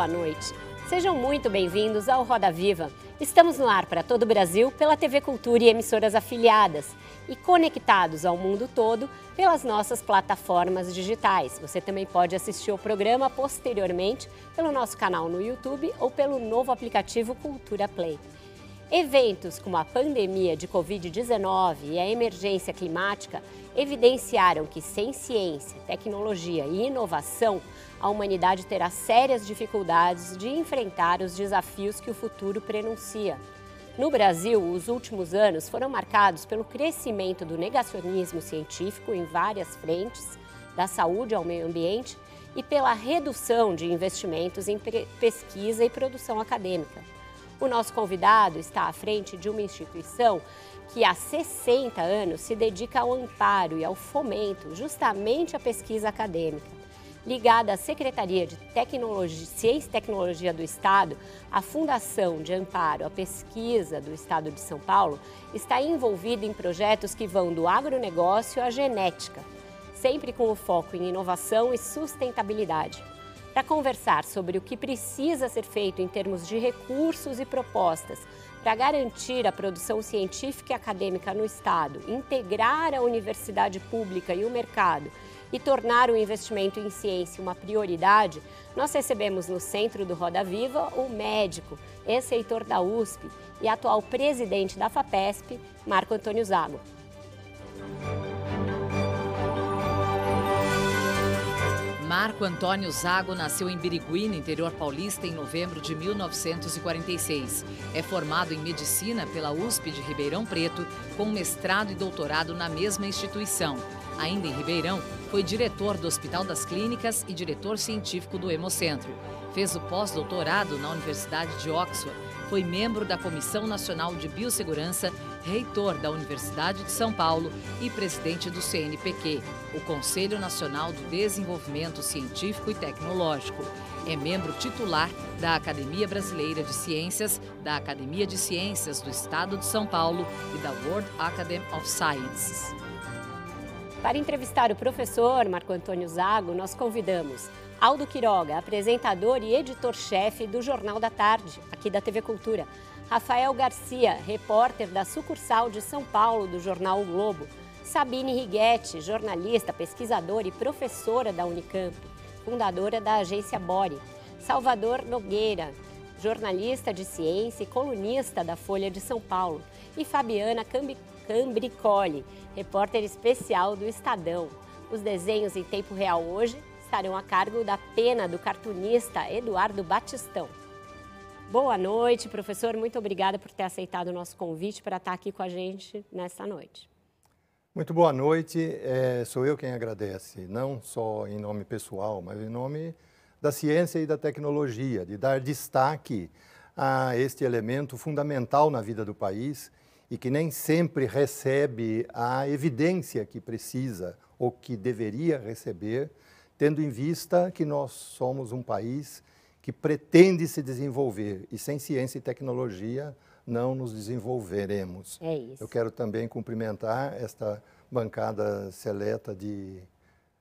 Boa noite. Sejam muito bem-vindos ao Roda Viva. Estamos no ar para todo o Brasil pela TV Cultura e emissoras afiliadas e conectados ao mundo todo pelas nossas plataformas digitais. Você também pode assistir o programa posteriormente pelo nosso canal no YouTube ou pelo novo aplicativo Cultura Play. Eventos como a pandemia de Covid-19 e a emergência climática evidenciaram que, sem ciência, tecnologia e inovação, a humanidade terá sérias dificuldades de enfrentar os desafios que o futuro prenuncia. No Brasil, os últimos anos foram marcados pelo crescimento do negacionismo científico em várias frentes, da saúde ao meio ambiente e pela redução de investimentos em pesquisa e produção acadêmica. O nosso convidado está à frente de uma instituição que há 60 anos se dedica ao amparo e ao fomento justamente à pesquisa acadêmica. Ligada à Secretaria de Tecnologia, Ciência e Tecnologia do Estado, a Fundação de Amparo à Pesquisa do Estado de São Paulo está envolvida em projetos que vão do agronegócio à genética, sempre com o foco em inovação e sustentabilidade. Para conversar sobre o que precisa ser feito em termos de recursos e propostas para garantir a produção científica e acadêmica no Estado, integrar a universidade pública e o mercado e tornar o investimento em ciência uma prioridade, nós recebemos no centro do Roda Viva o médico, ex-reitor da USP e atual presidente da FAPESP, Marco Antônio Zago. Marco Antônio Zago nasceu em Birigui, no interior paulista, em novembro de 1946. É formado em medicina pela USP de Ribeirão Preto, com mestrado e doutorado na mesma instituição. Ainda em Ribeirão, foi diretor do Hospital das Clínicas e diretor científico do Hemocentro. Fez o pós-doutorado na Universidade de Oxford. Foi membro da Comissão Nacional de Biossegurança reitor da Universidade de São Paulo e presidente do CNPq, o Conselho Nacional do Desenvolvimento Científico e Tecnológico. É membro titular da Academia Brasileira de Ciências, da Academia de Ciências do Estado de São Paulo e da World Academy of Sciences. Para entrevistar o professor Marco Antônio Zago, nós convidamos Aldo Quiroga, apresentador e editor-chefe do Jornal da Tarde, aqui da TV Cultura. Rafael Garcia, repórter da sucursal de São Paulo do jornal o Globo. Sabine Righetti, jornalista, pesquisadora e professora da Unicamp, fundadora da agência Bore. Salvador Nogueira, jornalista de ciência e colunista da Folha de São Paulo. E Fabiana Cambricoli, repórter especial do Estadão. Os desenhos em tempo real hoje estarão a cargo da pena do cartunista Eduardo Batistão. Boa noite, professor. Muito obrigada por ter aceitado o nosso convite para estar aqui com a gente nesta noite. Muito boa noite. É, sou eu quem agradece, não só em nome pessoal, mas em nome da ciência e da tecnologia, de dar destaque a este elemento fundamental na vida do país e que nem sempre recebe a evidência que precisa ou que deveria receber, tendo em vista que nós somos um país que pretende se desenvolver e sem ciência e tecnologia não nos desenvolveremos. É isso. Eu quero também cumprimentar esta bancada seleta de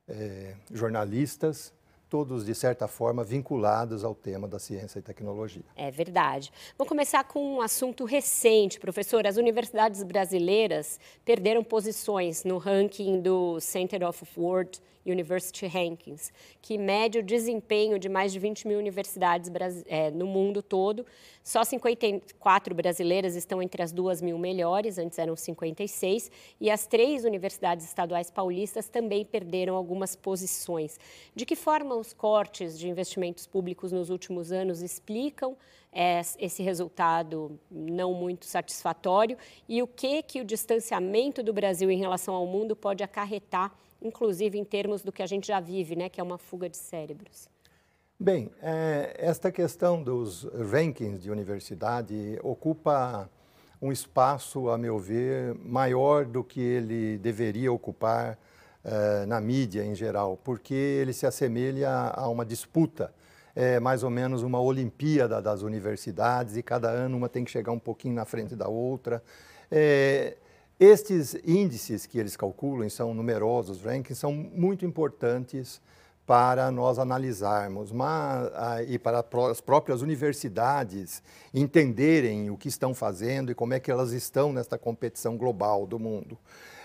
é, jornalistas todos, de certa forma, vinculados ao tema da ciência e tecnologia. É verdade. Vamos começar com um assunto recente, professor. As universidades brasileiras perderam posições no ranking do Center of World University Rankings, que mede o desempenho de mais de 20 mil universidades é, no mundo todo. Só 54 brasileiras estão entre as duas mil melhores, antes eram 56, e as três universidades estaduais paulistas também perderam algumas posições. De que forma os cortes de investimentos públicos nos últimos anos explicam é, esse resultado não muito satisfatório e o que, que o distanciamento do Brasil em relação ao mundo pode acarretar, inclusive em termos do que a gente já vive, né, que é uma fuga de cérebros? Bem, é, esta questão dos rankings de universidade ocupa um espaço, a meu ver, maior do que ele deveria ocupar é, na mídia em geral, porque ele se assemelha a uma disputa, é mais ou menos uma Olimpíada das universidades e cada ano uma tem que chegar um pouquinho na frente da outra. É, estes índices que eles calculam, são numerosos, rankings, são muito importantes para nós analisarmos mas, ah, e para as próprias universidades entenderem o que estão fazendo e como é que elas estão nesta competição global do mundo.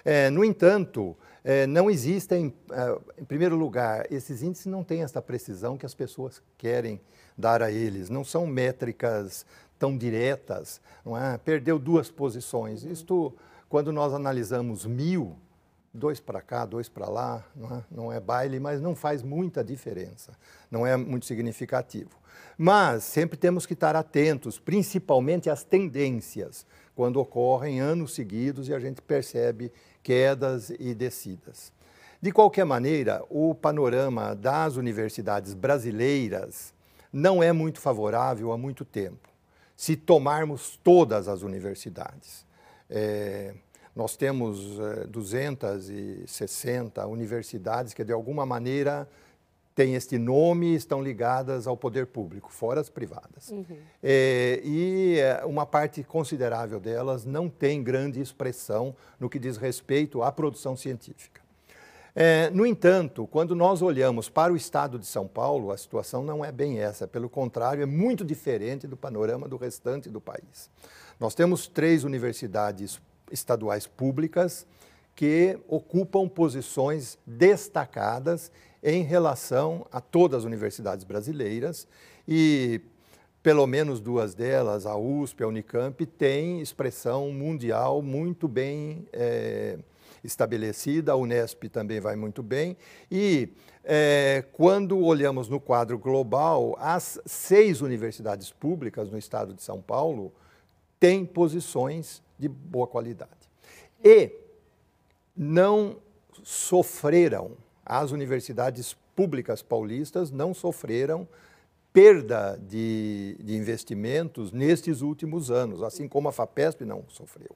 É, no entanto, é, não existem, é, em primeiro lugar, esses índices não têm essa precisão que as pessoas querem dar a eles, não são métricas tão diretas, não é? Perdeu duas posições. Isto, quando nós analisamos mil, dois para cá, dois para lá, não é? não é baile, mas não faz muita diferença, não é muito significativo. Mas sempre temos que estar atentos, principalmente às tendências, quando ocorrem anos seguidos e a gente percebe quedas e descidas. De qualquer maneira, o panorama das universidades brasileiras não é muito favorável há muito tempo. Se tomarmos todas as universidades, é, nós temos é, 260 universidades que, de alguma maneira, têm este nome e estão ligadas ao poder público, fora as privadas. Uhum. É, e é, uma parte considerável delas não tem grande expressão no que diz respeito à produção científica. É, no entanto, quando nós olhamos para o estado de São Paulo, a situação não é bem essa, pelo contrário, é muito diferente do panorama do restante do país. Nós temos três universidades estaduais públicas que ocupam posições destacadas em relação a todas as universidades brasileiras e pelo menos duas delas, a USP, a Unicamp, têm expressão mundial muito bem é, estabelecida, a Unesp também vai muito bem. E é, quando olhamos no quadro global, as seis universidades públicas no estado de São Paulo têm posições de boa qualidade. E não sofreram, as universidades públicas paulistas não sofreram perda de, de, investimentos nestes últimos anos, assim como a FAPESP não sofreu.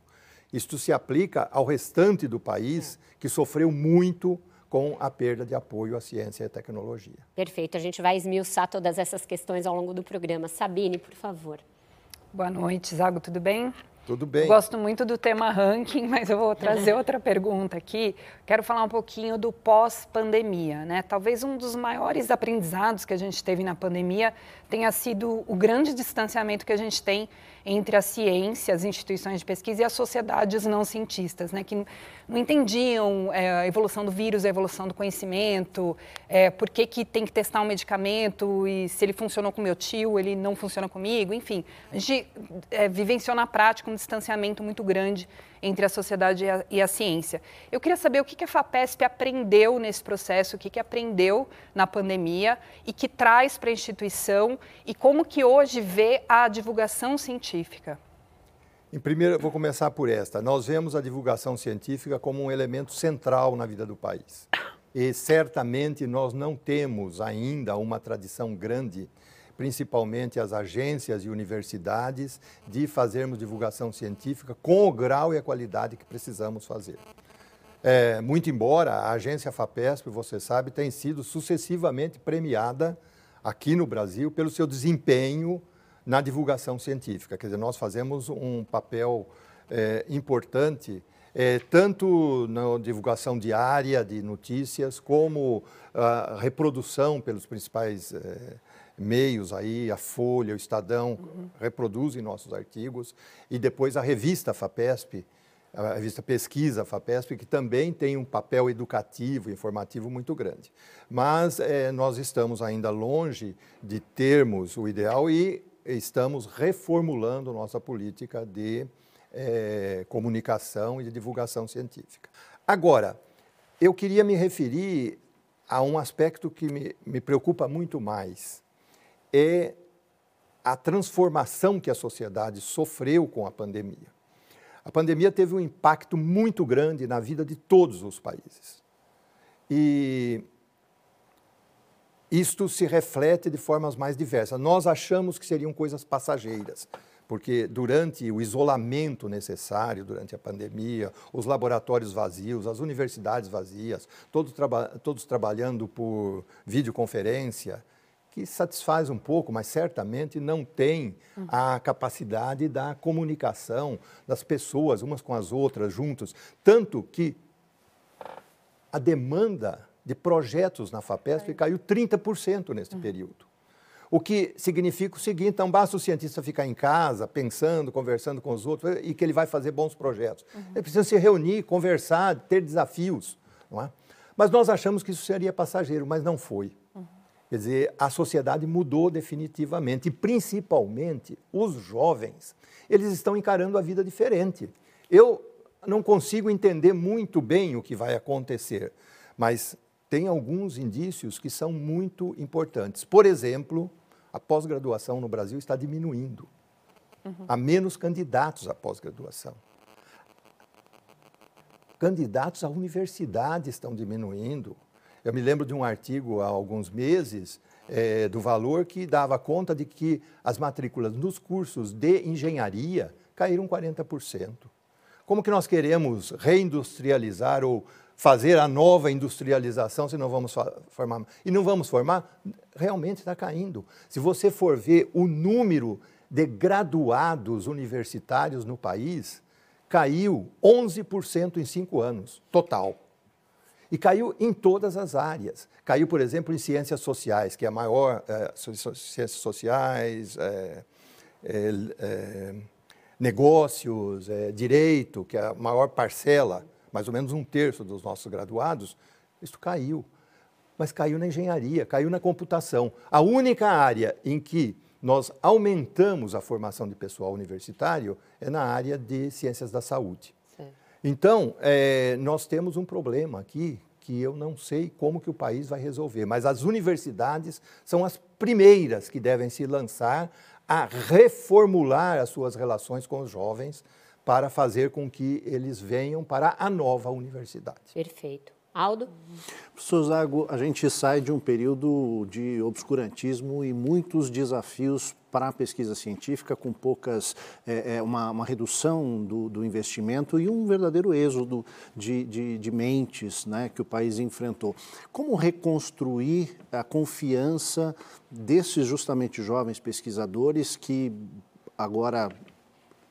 Isto se aplica ao restante do país, que sofreu muito com a perda de apoio à ciência e à tecnologia. Perfeito, a gente vai esmiuçar todas essas questões ao longo do programa. Sabine, por favor. Boa noite, Zago, tudo bem? Tudo bem. Gosto muito do tema ranking, mas eu vou trazer outra pergunta aqui. Quero falar um pouquinho do pós-pandemia, né? Talvez um dos maiores aprendizados que a gente teve na pandemia tenha sido o grande distanciamento que a gente tem entre a ciência, as instituições de pesquisa e as sociedades não cientistas, né, que não entendiam é, a evolução do vírus, a evolução do conhecimento, é, por que, que tem que testar um medicamento e se ele funcionou com meu tio, ele não funciona comigo, enfim. A gente é, vivenciou na prática um distanciamento muito grande entre a sociedade e a, e a, ciência. Eu queria saber o que, que a FAPESP aprendeu nesse processo, o que, que aprendeu na pandemia e que traz para a instituição e como que hoje vê a divulgação científica. Em primeiro, vou começar por esta. Nós vemos a divulgação científica como um elemento central na vida do país. E certamente nós não temos ainda uma tradição grande principalmente as agências e universidades, de fazermos divulgação científica com o grau e a qualidade que precisamos fazer. É, muito embora a agência FAPESP, você sabe, tem sido sucessivamente premiada aqui no Brasil pelo seu desempenho na divulgação científica. Quer dizer, nós fazemos um papel é, importante é, tanto na divulgação diária de notícias, como a reprodução pelos principais é, meios aí, a Folha, o Estadão, uhum. reproduzem nossos artigos, e depois a revista FAPESP, a revista Pesquisa FAPESP, que também tem um papel educativo, informativo muito grande. Mas é, nós estamos ainda longe de termos o ideal e estamos reformulando nossa política de é, comunicação e de divulgação científica. Agora, eu queria me referir há um aspecto que me, me preocupa muito mais. É a transformação que a sociedade sofreu com a pandemia. A pandemia teve um impacto muito grande na vida de todos os países. E isto se reflete de formas mais diversas. Nós achamos que seriam coisas passageiras, porque durante o isolamento necessário, durante a pandemia, os laboratórios vazios, as universidades vazias, todos, traba todos trabalhando por videoconferência, que satisfaz um pouco, mas certamente não tem a capacidade da comunicação das pessoas umas com as outras juntos. Tanto que a demanda de projetos na FAPESP caiu 30% nesse período. O que significa o seguinte: não basta o cientista ficar em casa, pensando, conversando com os outros, e que ele vai fazer bons projetos. Uhum. Ele precisa se reunir, conversar, ter desafios. Não é? Mas nós achamos que isso seria passageiro, mas não foi. Quer dizer, a sociedade mudou definitivamente, e principalmente os jovens, eles estão encarando a vida diferente. Eu não consigo entender muito bem o que vai acontecer, mas tem alguns indícios que são muito importantes. Por exemplo, a pós-graduação no Brasil está diminuindo. Uhum. Há menos candidatos à pós-graduação. Candidatos à universidade estão diminuindo. Eu me lembro de um artigo há alguns meses é, do valor que dava conta de que as matrículas nos cursos de engenharia caíram 40%. Como que nós queremos reindustrializar ou fazer a nova industrialização se não vamos formar? E não vamos formar? Realmente está caindo. Se você for ver o número de graduados universitários no país, caiu 11% em cinco anos, total. E caiu em todas as áreas. Caiu, por exemplo, em ciências sociais, que é a maior, é, ciências sociais, é, é, negócios, direito, que é a maior parcela, mais ou menos um terço dos nossos graduados, isso caiu. Mas caiu na engenharia, caiu na computação. A única área em que nós aumentamos a formação de pessoal universitário é na área de ciências da saúde. Então, é, nós temos um problema aqui que eu não sei como que o país vai resolver, mas as universidades são as primeiras que devem se lançar a reformular as suas relações com os jovens para fazer com que eles venham para a nova universidade. Perfeito. Aldo? Professor Zago, a gente sai de um período de obscurantismo e muitos desafios para a pesquisa científica, com poucas, é, é, uma, uma, redução do, do, investimento e um verdadeiro êxodo de, de, de mentes né, que o país enfrentou. Como reconstruir a confiança desses justamente jovens pesquisadores que agora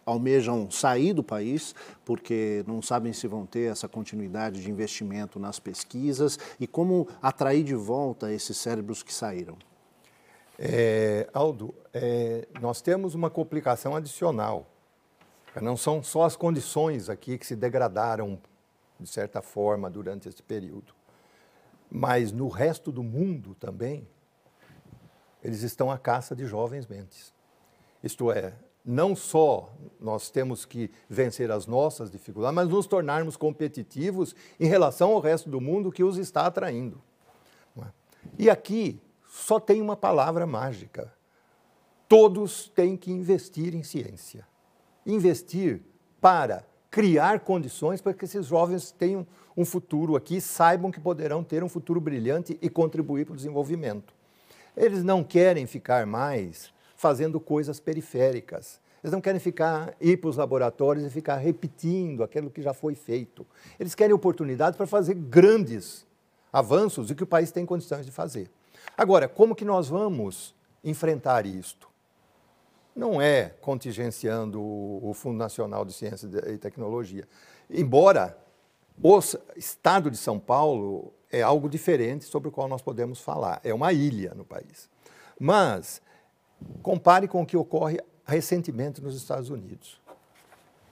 almejam sair do país porque não sabem se vão ter essa continuidade de investimento nas pesquisas e como atrair de volta esses cérebros que saíram? É, Aldo, é, nós temos uma complicação adicional. Não são só as condições aqui que se degradaram, de certa forma, durante esse período. Mas no resto do mundo também, eles estão à caça de jovens mentes. Isto é, não só nós temos que vencer as nossas dificuldades, mas nos tornarmos competitivos em relação ao resto do mundo que os está atraindo. É? E aqui só tem uma palavra mágica. Todos têm que investir em ciência. Investir para criar condições para que esses jovens tenham um futuro aqui, saibam que poderão ter um futuro brilhante e contribuir para o desenvolvimento. Eles não querem ficar mais fazendo coisas periféricas. Eles não querem ficar, ir para os laboratórios e ficar repetindo aquilo que já foi feito. Eles querem oportunidades para fazer grandes avanços e que o país tem condições de fazer. Agora, como que nós vamos enfrentar isto? Não é contingenciando o Fundo Nacional de Ciência e Tecnologia. Embora o Estado de São Paulo é algo diferente sobre o qual nós podemos falar. É uma ilha no país. Mas Compare com o que ocorre recentemente nos Estados Unidos.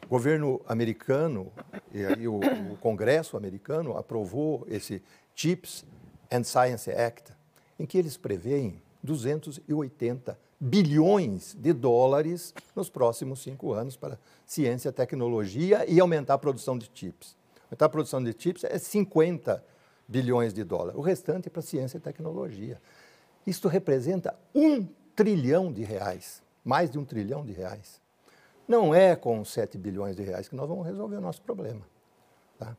O governo americano e aí o, o Congresso americano aprovou esse Chips and Science Act, em que eles preveem 280 bilhões de dólares nos próximos cinco anos para ciência, tecnologia e aumentar a produção de chips. Aumentar a produção de chips é 50 bilhões de dólares. O restante é para ciência e tecnologia. Isto representa um trilhão de reais, mais de um trilhão de reais. Não é com 7 bilhões de reais que nós vamos resolver o nosso problema. Tá?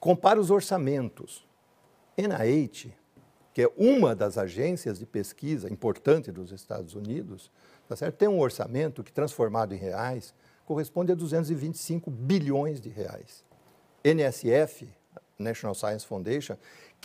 Compara os orçamentos. NIH, que é uma das agências de pesquisa importante dos Estados Unidos, tá certo? tem um orçamento que, transformado em reais, corresponde a 225 bilhões de reais. NSF, National Science Foundation,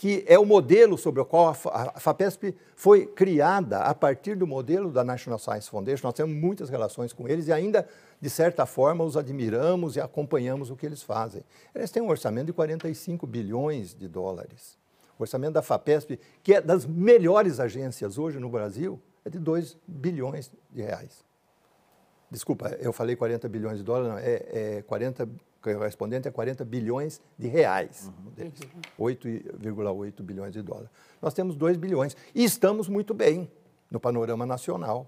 que é o modelo sobre o qual a FAPESP foi criada a partir do modelo da National Science Foundation. Nós temos muitas relações com eles e ainda, de certa forma, os admiramos e acompanhamos o que eles fazem. Eles têm um orçamento de 45 bilhões de dólares. O orçamento da FAPESP, que é das melhores agências hoje no Brasil, é de 2 bilhões de reais. Desculpa, eu falei 40 bilhões de dólares, não, é, é 40 correspondente a 40 bilhões de reais, uhum. 8,8 bilhões de dólares. Nós temos 2 bilhões e estamos muito bem no panorama nacional,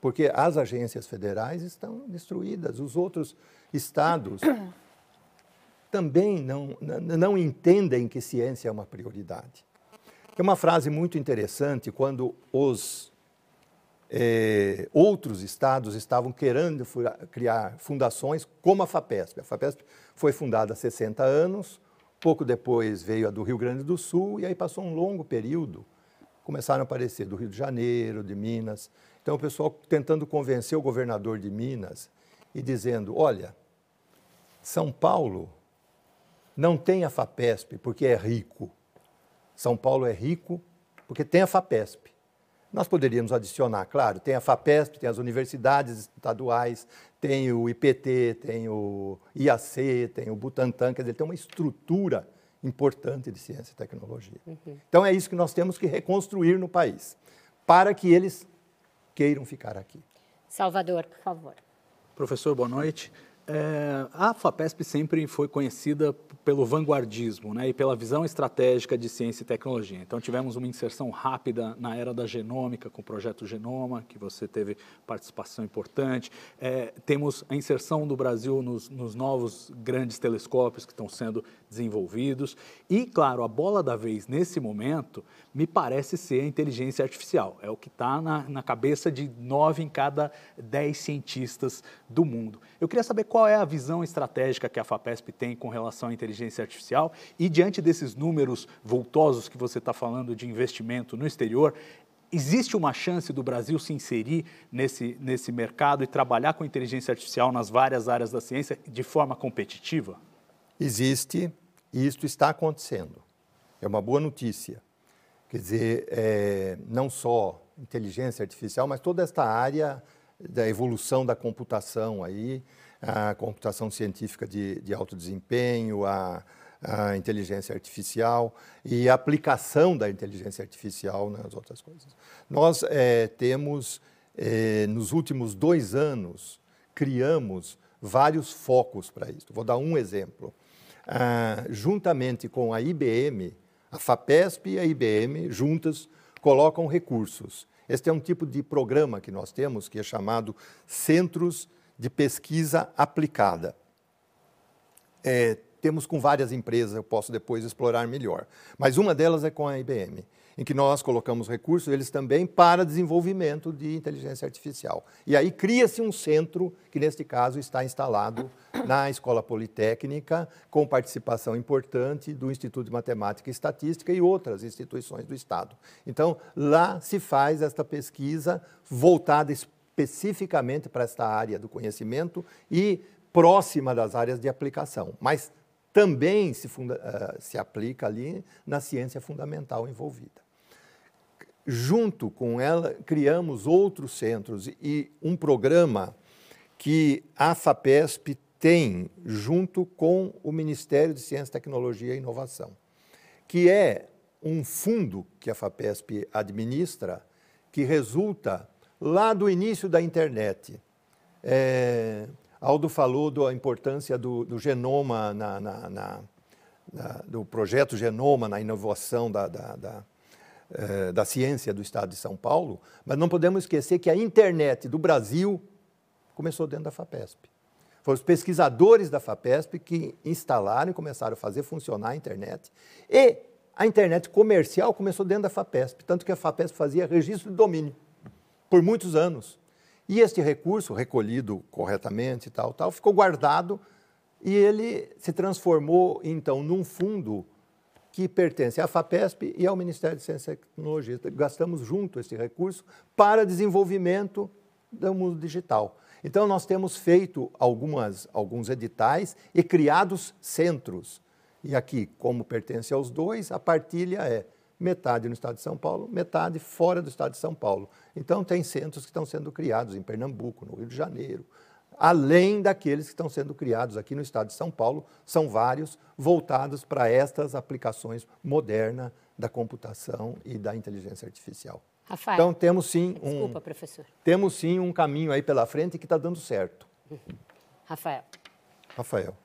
porque as agências federais estão destruídas, os outros estados também não, não entendem que ciência é uma prioridade. Tem uma frase muito interessante quando os é, outros estados estavam querendo criar fundações como a FAPESP. A FAPESP foi fundada há 60 anos, pouco depois veio a do Rio Grande do Sul, e aí passou um longo período. Começaram a aparecer do Rio de Janeiro, de Minas. Então, o pessoal tentando convencer o governador de Minas e dizendo: olha, São Paulo não tem a FAPESP porque é rico. São Paulo é rico porque tem a FAPESP. Nós poderíamos adicionar, claro, tem a FAPESP, tem as universidades estaduais, tem o IPT, tem o IAC, tem o Butantan, quer dizer, tem uma estrutura importante de ciência e tecnologia. Uhum. Então é isso que nós temos que reconstruir no país, para que eles queiram ficar aqui. Salvador, por favor. Professor, boa noite. É, a FAPESP sempre foi conhecida pelo vanguardismo né, e pela visão estratégica de ciência e tecnologia. Então, tivemos uma inserção rápida na era da genômica, com o projeto Genoma, que você teve participação importante. É, temos a inserção do Brasil nos, nos novos grandes telescópios que estão sendo desenvolvidos. E, claro, a bola da vez nesse momento me parece ser a inteligência artificial. É o que está na, na cabeça de nove em cada dez cientistas do mundo. Eu queria saber qual é a visão estratégica que a FAPESP tem com relação à inteligência artificial e, diante desses números voltosos que você está falando de investimento no exterior, existe uma chance do Brasil se inserir nesse, nesse mercado e trabalhar com inteligência artificial nas várias áreas da ciência de forma competitiva? Existe e isto está acontecendo. É uma boa notícia. Quer dizer, é, não só inteligência artificial, mas toda esta área da evolução da computação aí, a computação científica de, de alto desempenho, a, a inteligência artificial e a aplicação da inteligência artificial nas outras coisas. Nós é, temos, é, nos últimos dois anos, criamos vários focos para isso. Vou dar um exemplo. Ah, juntamente com a IBM, a FAPESP e a IBM, juntas, colocam recursos. Este é um tipo de programa que nós temos, que é chamado Centros de pesquisa aplicada. É, temos com várias empresas, eu posso depois explorar melhor. Mas uma delas é com a IBM, em que nós colocamos recursos, eles também, para desenvolvimento de inteligência artificial. E aí cria-se um centro, que neste caso está instalado na Escola Politécnica, com participação importante do Instituto de Matemática e Estatística e outras instituições do Estado. Então, lá se faz esta pesquisa voltada especificamente para esta área do conhecimento e próxima das áreas de aplicação, mas também se, funda, uh, se aplica ali na ciência fundamental envolvida. Junto com ela, criamos outros centros e um programa que a FAPESP tem junto com o Ministério de Ciência, Tecnologia e Inovação, que é um fundo que a FAPESP administra, que resulta lá do início da internet. É, Aldo falou da importância do, do genoma, na, na, na, do projeto Genoma na inovação da, da, da, é, da ciência do Estado de São Paulo, mas não podemos esquecer que a internet do Brasil começou dentro da FAPESP. Foram os pesquisadores da FAPESP que instalaram e começaram a fazer funcionar a internet. E a internet comercial começou dentro da FAPESP, tanto que a FAPESP fazia registro de domínio por muitos anos. E este recurso, recolhido corretamente e tal, tal, ficou guardado e ele se transformou, então, num fundo que pertence à FAPESP e ao Ministério de Ciência e Tecnologia. Gastamos junto esse recurso para desenvolvimento do mundo digital. Então, nós temos feito algumas, alguns editais e criados centros. E aqui, como pertence aos dois, a partilha é metade no estado de São Paulo, metade fora do estado de São Paulo. Então, tem centros que estão sendo criados em Pernambuco, no Rio de Janeiro, além daqueles que estão sendo criados aqui no estado de São Paulo, são vários voltados para estas aplicações modernas da computação e da inteligência artificial. Rafael. Então temos sim um Desculpa, professor. Temos sim um caminho aí pela frente que está dando certo. Rafael. Rafael.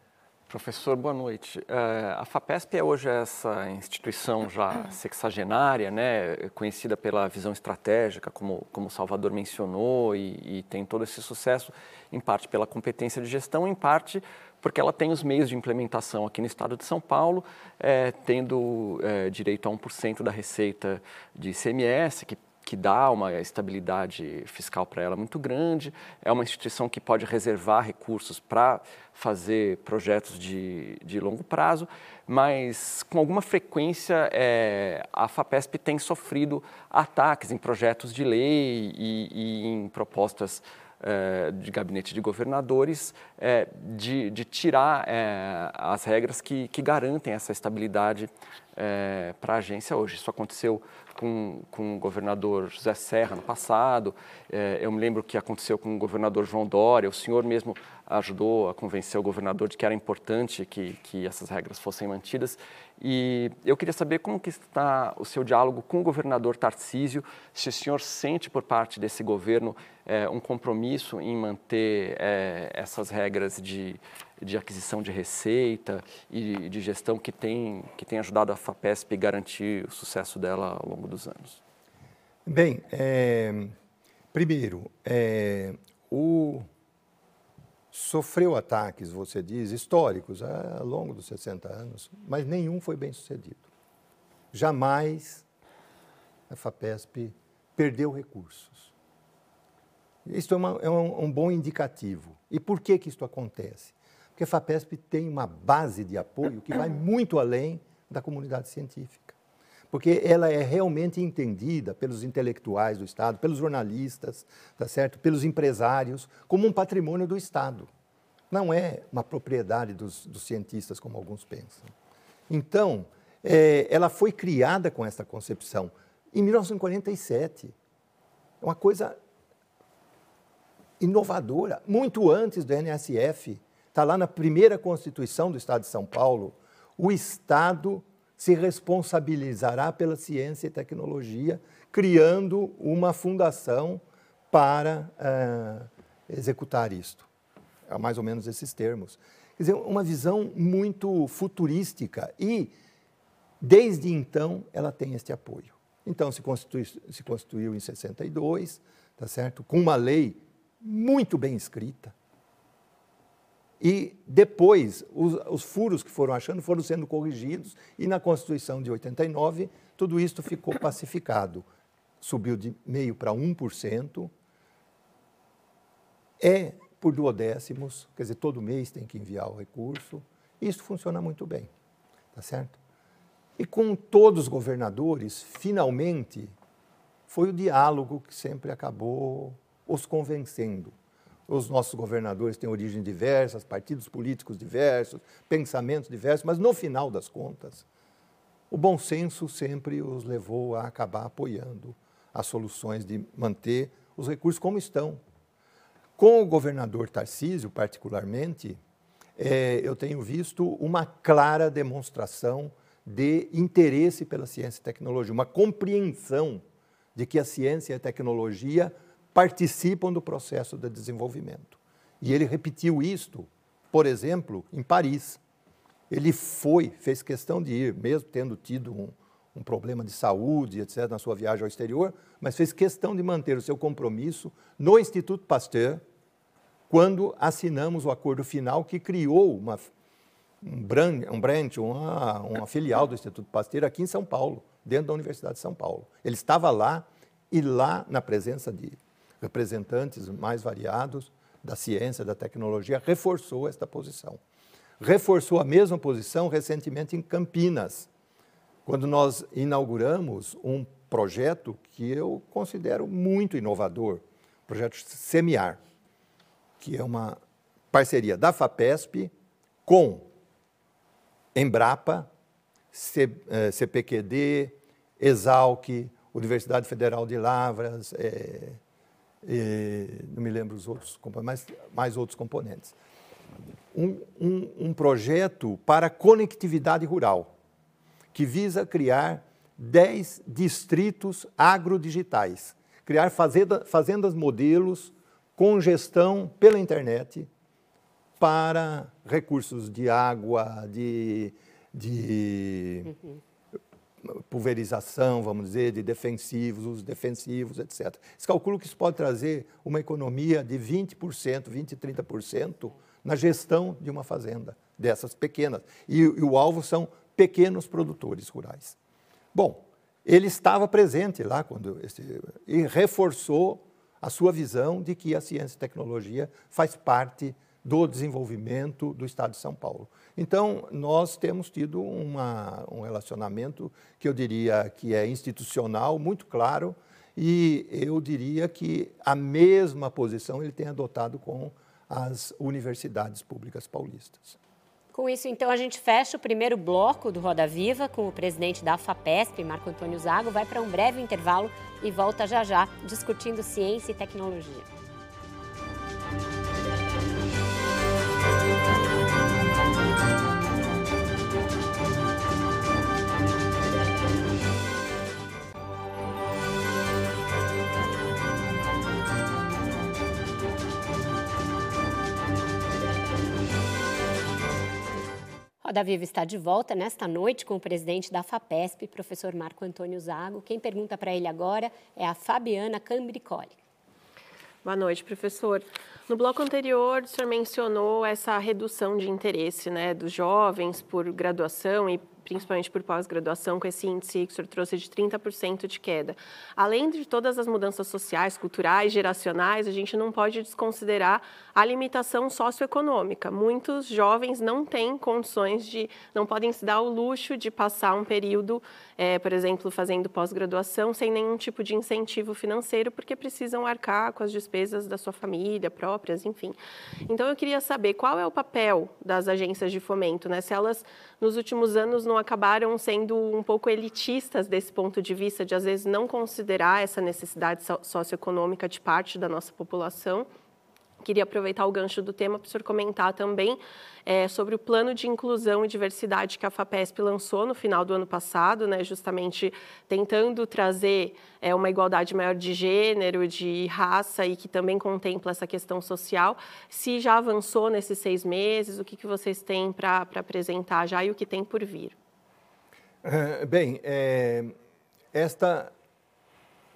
Professor, boa noite. Uh, a FAPESP é hoje essa instituição já sexagenária, né, conhecida pela visão estratégica, como, como o Salvador mencionou, e, e, tem todo esse sucesso, em parte pela competência de gestão, em parte porque ela tem os meios de implementação aqui no estado de São Paulo, é, tendo é, direito a 1% da receita de ICMS, que que dá uma estabilidade fiscal para ela muito grande, é uma instituição que pode reservar recursos para fazer projetos de, de longo prazo, mas com alguma frequência é, a FAPESP tem sofrido ataques em projetos de lei e, e em propostas é, de gabinete de governadores é, de, de, tirar é, as regras que, que garantem essa estabilidade é, para a agência hoje. Isso aconteceu com, com o governador José Serra no passado, é, eu me lembro que aconteceu com o governador João Dória, o senhor mesmo ajudou a convencer o governador de que era importante que, que essas regras fossem mantidas. E eu queria saber como que está o seu diálogo com o governador Tarcísio, se o senhor sente por parte desse governo é, um compromisso em manter é, essas regras de, de aquisição de receita e de gestão que tem, que tem ajudado a FAPESP garantir o sucesso dela ao longo dos anos. Bem, é, primeiro, é, o sofreu ataques, você diz, históricos ao longo dos 60 anos, mas nenhum foi bem sucedido. Jamais a FAPESP perdeu recursos. Isso é, uma, é um, um, bom indicativo. E por que, que isso acontece? Porque a FAPESP tem uma base de apoio que vai muito além da comunidade científica porque ela é realmente entendida pelos intelectuais do Estado, pelos jornalistas, tá certo? pelos empresários, como um patrimônio do Estado. Não é uma propriedade dos, dos cientistas, como alguns pensam. Então, é, ela foi criada com essa concepção em 1947. É uma coisa inovadora, muito antes do NSF. Está lá na primeira Constituição do Estado de São Paulo. O Estado se responsabilizará pela ciência e tecnologia, criando uma fundação para uh, executar isto. É mais ou menos esses termos. Quer dizer, uma visão muito futurística e, desde então, ela tem este apoio. Então, se, constitui, se constituiu em 62, tá certo? com uma lei muito bem escrita, e depois, os, os, furos que foram achando foram sendo corrigidos, e na Constituição de 89, tudo isso ficou pacificado. Subiu de meio para 1%. É por duodécimos, quer dizer, todo mês tem que enviar o recurso. Isso funciona muito bem, tá certo? E com todos os governadores, finalmente, foi o diálogo que sempre acabou os convencendo os nossos governadores têm origem diversas, partidos políticos diversos, pensamentos diversos, mas no final das contas, o bom senso sempre os levou a acabar apoiando as soluções de manter os recursos como estão. Com o governador Tarcísio, particularmente, é, eu tenho visto uma clara demonstração de interesse pela ciência e tecnologia, uma compreensão de que a ciência e a tecnologia participam do processo de desenvolvimento. E ele repetiu isto, por exemplo, em Paris. Ele foi, fez questão de ir, mesmo tendo tido um, um problema de saúde, etc., na sua viagem ao exterior, mas fez questão de manter o seu compromisso no Instituto Pasteur, quando assinamos o acordo final que criou uma, um, brand, um branch, uma, uma filial do Instituto Pasteur aqui em São Paulo, dentro da Universidade de São Paulo. Ele estava lá e lá, na presença de representantes mais variados da ciência, da tecnologia, reforçou esta posição. Reforçou a mesma posição recentemente em Campinas, quando nós inauguramos um projeto que eu considero muito inovador, o projeto SEMIAR, que é uma parceria da FAPESP com Embrapa, CPQD, eh, Exalc, Universidade Federal de Lavras, é, é, não me lembro os outros, mas mais outros componentes. Um, um, um projeto para conectividade rural, que visa criar 10 distritos agrodigitais, criar fazenda, fazendas modelos com gestão pela internet para recursos de água, de, de uhum pulverização, vamos dizer, de defensivos, usos defensivos, etc. Esse calculo que isso pode trazer uma economia de 20%, 20%, 30% na gestão de uma fazenda dessas pequenas. E, e o alvo são pequenos produtores rurais. Bom, ele estava presente lá quando esse, e reforçou a sua visão de que a ciência e tecnologia faz parte do desenvolvimento do Estado de São Paulo. Então, nós temos tido uma, um relacionamento que eu diria que é institucional, muito claro, e eu diria que a mesma posição ele tem adotado com as universidades públicas paulistas. Com isso, então, a gente fecha o primeiro bloco do Roda Viva com o presidente da FAPESP, Marco Antônio Zago, vai para um breve intervalo e volta já já discutindo ciência e tecnologia. Roda Viva está de volta nesta noite com o presidente da FAPESP, professor Marco Antônio Zago. Quem pergunta para ele agora é a Fabiana Cambricoli. Boa noite, professor. No bloco anterior, o senhor mencionou essa redução de interesse né, dos jovens por graduação e principalmente por pós-graduação, com esse índice que o senhor trouxe de 30% de queda. Além de todas as mudanças sociais, culturais, geracionais, a gente não pode desconsiderar a limitação socioeconômica. Muitos jovens não têm condições de, não podem se dar o luxo de passar um período, é, por exemplo, fazendo pós-graduação sem nenhum tipo de incentivo financeiro, porque precisam arcar com as despesas da sua família próprias, enfim. Então, eu queria saber qual é o papel das agências de fomento, né? Se elas, nos últimos anos, não acabaram sendo um pouco elitistas desse ponto de vista, de às vezes não considerar essa necessidade socioeconômica de parte da nossa população. Queria aproveitar o gancho do tema para o senhor comentar também é, sobre o plano de inclusão e diversidade que a FAPESP lançou no final do ano passado, né, justamente tentando trazer é, uma igualdade maior de gênero, de raça e que também contempla essa questão social. Se já avançou nesses seis meses, o que, que vocês têm para apresentar já e o que tem por vir? É, bem, é, esta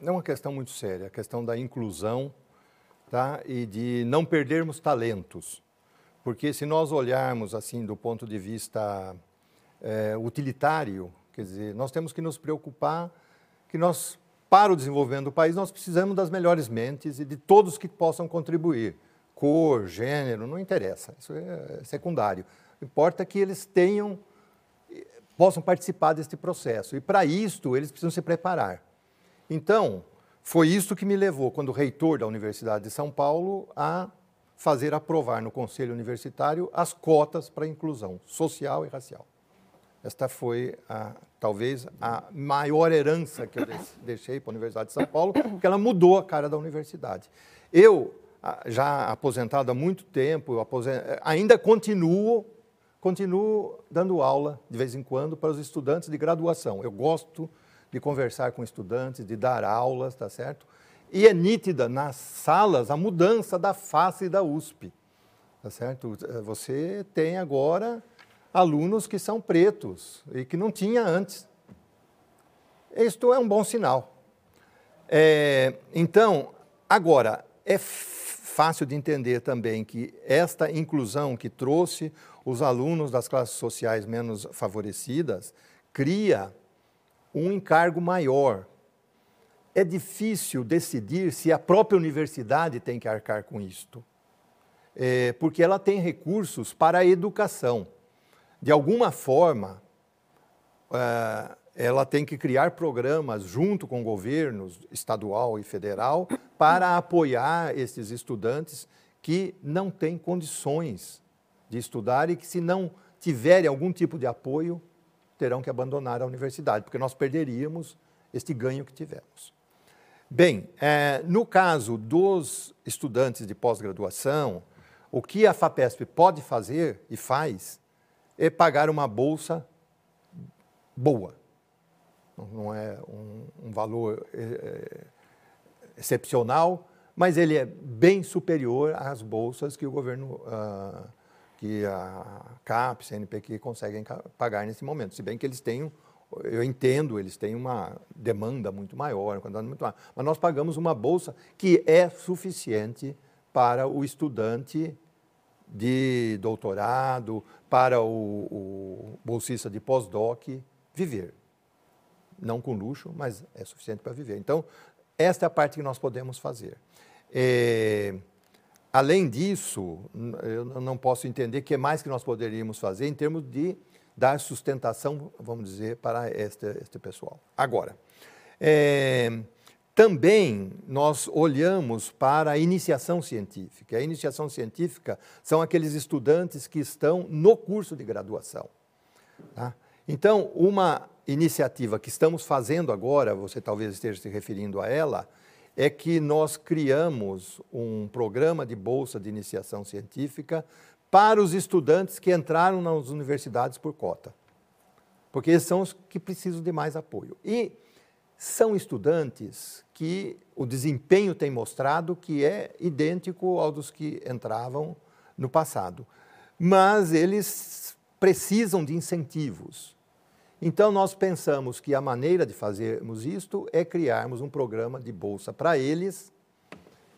é uma questão muito séria, a questão da inclusão tá? e de não perdermos talentos. Porque se nós olharmos assim do ponto de vista é, utilitário, quer dizer, nós temos que nos preocupar que nós, para o desenvolvimento do país, nós precisamos das melhores mentes e de todos que possam contribuir. Cor, gênero, não interessa, isso é secundário. Importa que eles tenham possam participar deste processo. E para isto, eles precisam se preparar. Então, foi isso que me levou, quando reitor da Universidade de São Paulo, a fazer aprovar no Conselho Universitário as cotas para inclusão social e racial. Esta foi, a, talvez, a maior herança que eu deixei para a Universidade de São Paulo, porque ela mudou a cara da universidade. Eu, já aposentado há muito tempo, ainda continuo continuo dando aula de vez em quando para os estudantes de graduação. Eu gosto de conversar com estudantes, de dar aulas, tá certo? E é nítida nas salas a mudança da face da USP, tá certo? Você tem agora alunos que são pretos e que não tinha antes. Isto é um bom sinal. É, então, agora, é fácil de entender também que esta inclusão que trouxe os alunos das classes sociais menos favorecidas cria um encargo maior. É difícil decidir se a própria universidade tem que arcar com isto, é, porque ela tem recursos para a educação. De alguma forma, é, ela tem que criar programas junto com governos estadual e federal para apoiar esses estudantes que não têm condições de estudar e que, se não tiverem algum tipo de apoio, terão que abandonar a universidade, porque nós perderíamos este ganho que tivemos. Bem, é, no caso dos estudantes de pós-graduação, o que a FAPESP pode fazer e faz é pagar uma bolsa boa não é um, um valor é, excepcional, mas ele é bem superior às bolsas que o governo, ah, que a CAP, CNPq conseguem pagar nesse momento. Se bem que eles têm, eu entendo, eles têm uma demanda muito maior, muito maior. mas nós pagamos uma bolsa que é suficiente para o estudante de doutorado, para o, o bolsista de pós-doc viver não com luxo, mas é suficiente para viver. Então, esta é a parte que nós podemos fazer. É, além disso, eu não posso entender o que mais que nós poderíamos fazer em termos de dar sustentação, vamos dizer, para este, este pessoal. Agora, é, também nós olhamos para a iniciação científica. A iniciação científica são aqueles estudantes que estão no curso de graduação. Tá? Então, uma iniciativa que estamos fazendo agora, você talvez esteja se referindo a ela, é que nós criamos um programa de bolsa de iniciação científica para os estudantes que entraram nas universidades por cota. Porque são os que precisam de mais apoio. E são estudantes que o desempenho tem mostrado que é idêntico ao dos que entravam no passado. Mas eles precisam de incentivos. Então, nós pensamos que a maneira de fazermos isto é criarmos um programa de bolsa para eles,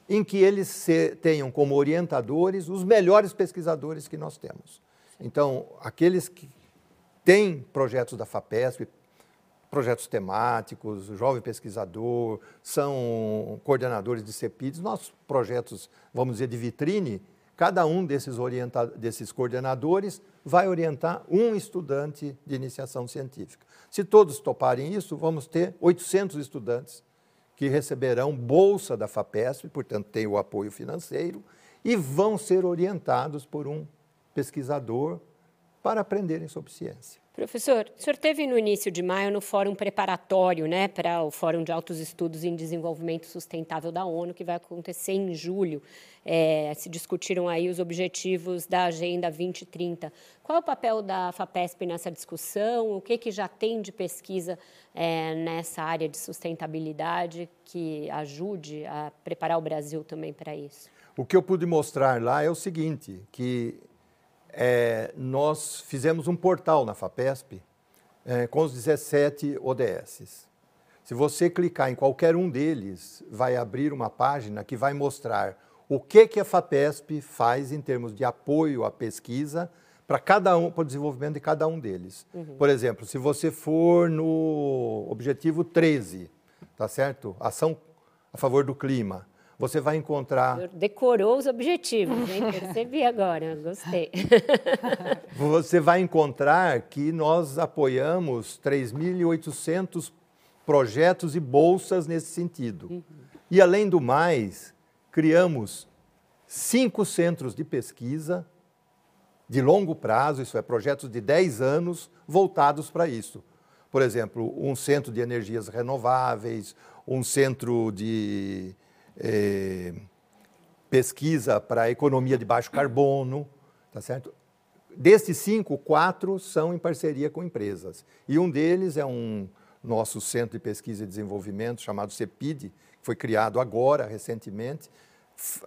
em que eles se, tenham como orientadores os melhores pesquisadores que nós temos. Então, aqueles que têm projetos da FAPESP, projetos temáticos, jovem pesquisador, são coordenadores de CEPIDs, nossos projetos, vamos dizer, de vitrine, cada um desses, desses coordenadores vai orientar um estudante de iniciação científica. Se todos toparem isso, vamos ter 800 estudantes que receberão bolsa da FAPESP, portanto, têm o apoio financeiro, e vão ser orientados por um pesquisador para aprenderem sobre ciência. Professor, o senhor teve no início de maio no fórum preparatório né, para o Fórum de Altos Estudos em Desenvolvimento Sustentável da ONU, que vai acontecer em julho. É, se discutiram aí os objetivos da Agenda 2030. Qual é o papel da FAPESP nessa discussão? O que, que já tem de pesquisa é, nessa área de sustentabilidade que ajude a preparar o Brasil também para isso? O que eu pude mostrar lá é o seguinte, que é, nós fizemos um portal na FAPESP é, com os 17 ODSs. Se você clicar em qualquer um deles, vai abrir uma página que vai mostrar o que, que a FAPESP faz em termos de apoio à pesquisa para cada um, para o desenvolvimento de cada um deles. Uhum. Por exemplo, se você for no objetivo 13, tá certo? Ação a favor do clima você vai encontrar. Decorou os objetivos, hein? Percebi agora, gostei. você vai encontrar que nós apoiamos 3.800 projetos e bolsas nesse sentido. Uhum. E, além do mais, criamos cinco centros de pesquisa de longo prazo, isso é, projetos de 10 anos voltados para isso. Por exemplo, um centro de energias renováveis, um centro de é, pesquisa para economia de baixo carbono, tá certo? Destes cinco, quatro são em parceria com empresas. E um deles é um nosso centro de pesquisa e desenvolvimento chamado CEPID, que foi criado agora, recentemente,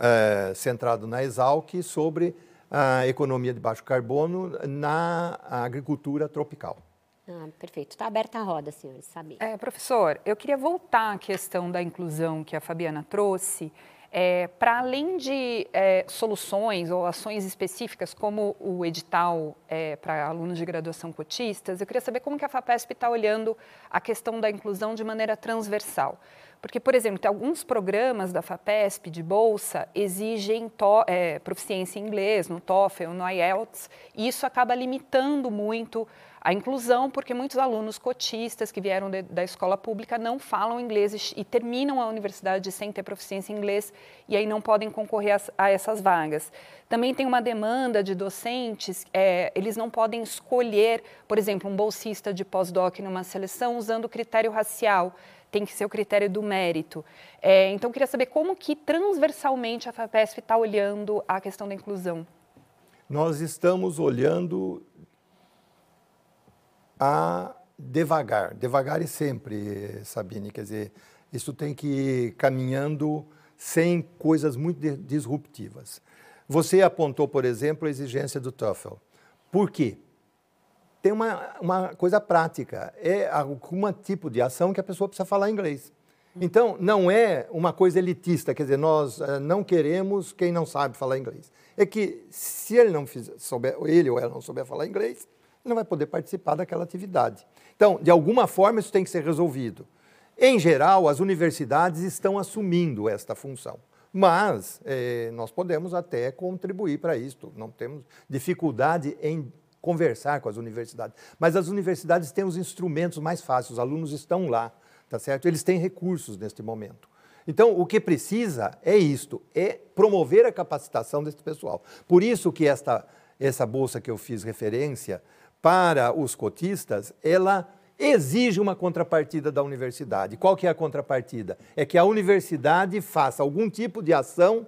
é, centrado na Exalc, sobre a economia de baixo carbono na agricultura tropical. Ah, perfeito. Está aberta a roda, senhores, sabe? É, professor, eu queria voltar à questão da inclusão que a Fabiana trouxe. É, Para além de é, soluções ou ações específicas, como o edital é, para alunos de graduação cotistas, eu queria saber como que a FAPESP está olhando a questão da inclusão de maneira transversal. Porque, por exemplo, alguns programas da FAPESP de bolsa exigem to, é, proficiência em inglês, no TOEFL, no IELTS, e isso acaba limitando muito a inclusão, porque muitos alunos cotistas que vieram de, da escola pública não falam inglês e, terminam a universidade sem ter proficiência em inglês e aí não podem concorrer a, a essas vagas. Também tem uma demanda de docentes, é, eles não podem escolher, por exemplo, um bolsista de pós-doc numa seleção usando o critério racial tem que ser o critério do mérito. É, então, queria saber como que transversalmente a FAPESP está olhando a questão da inclusão. Nós estamos olhando a devagar, devagar e sempre, Sabine, quer dizer, isso tem que ir caminhando sem coisas muito disruptivas. Você apontou, por exemplo, a exigência do TOEFL. Por quê? tem uma, uma coisa prática. É algum tipo de ação que a pessoa precisa falar inglês. Então, não é uma coisa elitista, quer dizer, nós uh, não queremos quem não sabe falar inglês. É que se ele não fizer, souber, ele ou ela não souber falar inglês, ele não vai poder participar daquela atividade. Então, de alguma forma, isso tem que ser resolvido. Em geral, as universidades estão assumindo esta função. Mas eh, nós podemos até contribuir para isso. Não temos dificuldade em conversar com as universidades. Mas as universidades têm os instrumentos mais fáceis, os alunos estão lá, tá certo? Eles têm recursos neste momento. Então, o que precisa é isto, é promover a capacitação desse pessoal. Por isso que esta, essa bolsa que eu fiz referência para os cotistas, ela exige uma contrapartida da universidade. Qual que é a contrapartida? É que a universidade faça algum tipo de ação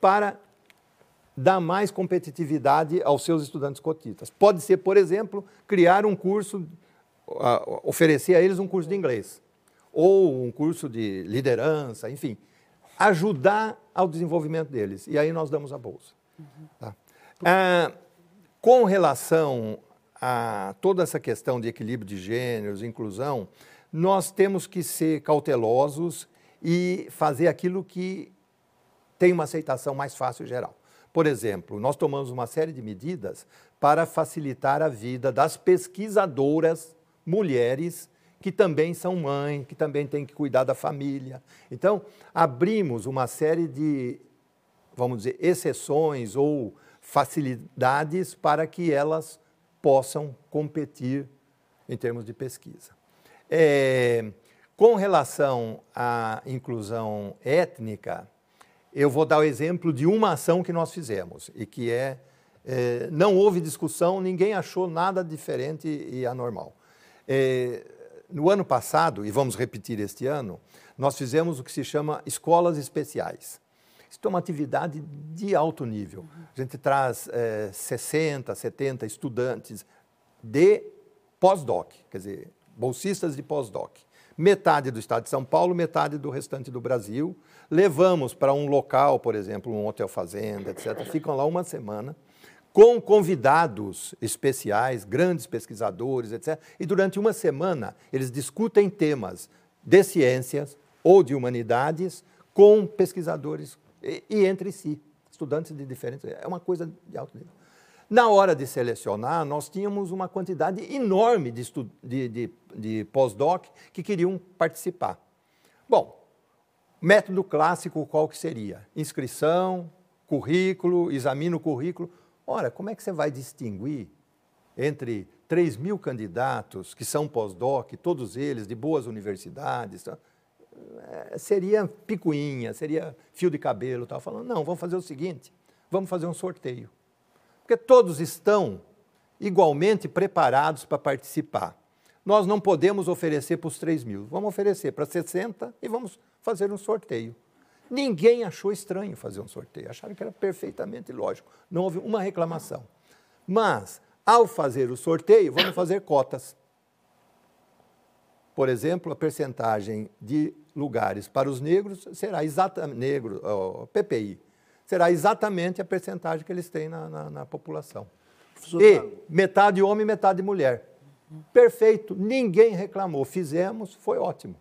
para dá mais competitividade aos seus estudantes cotistas. Pode ser, por exemplo, criar um curso, oferecer a eles um curso de inglês, ou um curso de liderança, enfim, ajudar ao desenvolvimento deles. E aí nós damos a bolsa. Uhum. Tá? Ah, com relação a toda essa questão de equilíbrio de gêneros, inclusão, nós temos que ser cautelosos e fazer aquilo que tem uma aceitação mais fácil geral. Por exemplo, nós tomamos uma série de medidas para facilitar a vida das pesquisadoras mulheres que também são mães, que também têm que cuidar da família. Então, abrimos uma série de, vamos dizer, exceções ou facilidades para que elas possam competir em termos de pesquisa. É, com relação à inclusão étnica, eu vou dar o exemplo de uma ação que nós fizemos e que é, é não houve discussão, ninguém achou nada diferente e anormal. É, no ano passado, e vamos repetir este ano, nós fizemos o que se chama escolas especiais. Isso é uma atividade de alto nível. A gente traz é, 60, 70 estudantes de pós-doc, quer dizer, bolsistas de pós-doc. Metade do estado de São Paulo, metade do restante do Brasil levamos para um local, por exemplo, um hotel fazenda, etc. Ficam lá uma semana com convidados especiais, grandes pesquisadores, etc. E durante uma semana eles discutem temas de ciências ou de humanidades com pesquisadores e, e entre si, estudantes de diferentes. É uma coisa de alto nível. Na hora de selecionar, nós tínhamos uma quantidade enorme de, de, de, de pós-doc que queriam participar. Bom, Método clássico qual que seria? Inscrição, currículo, examina o currículo. Ora, como é que você vai distinguir entre 3 mil candidatos que são pós-doc, todos eles de boas universidades? É, seria picuinha, seria fio de cabelo. Estava falando, não, vamos fazer o seguinte, vamos fazer um sorteio. Porque todos estão igualmente preparados para participar. Nós não podemos oferecer para os 3 mil, vamos oferecer para 60 e vamos fazer um sorteio. Ninguém achou estranho fazer um sorteio, acharam que era perfeitamente lógico, não houve uma reclamação. Mas, ao fazer o sorteio, vamos fazer cotas. Por exemplo, a percentagem de lugares para os negros será exatamente, negro, oh, PPI, será exatamente a percentagem que eles têm na, na, na população. E metade homem, metade mulher. Perfeito, ninguém reclamou, fizemos, foi ótimo.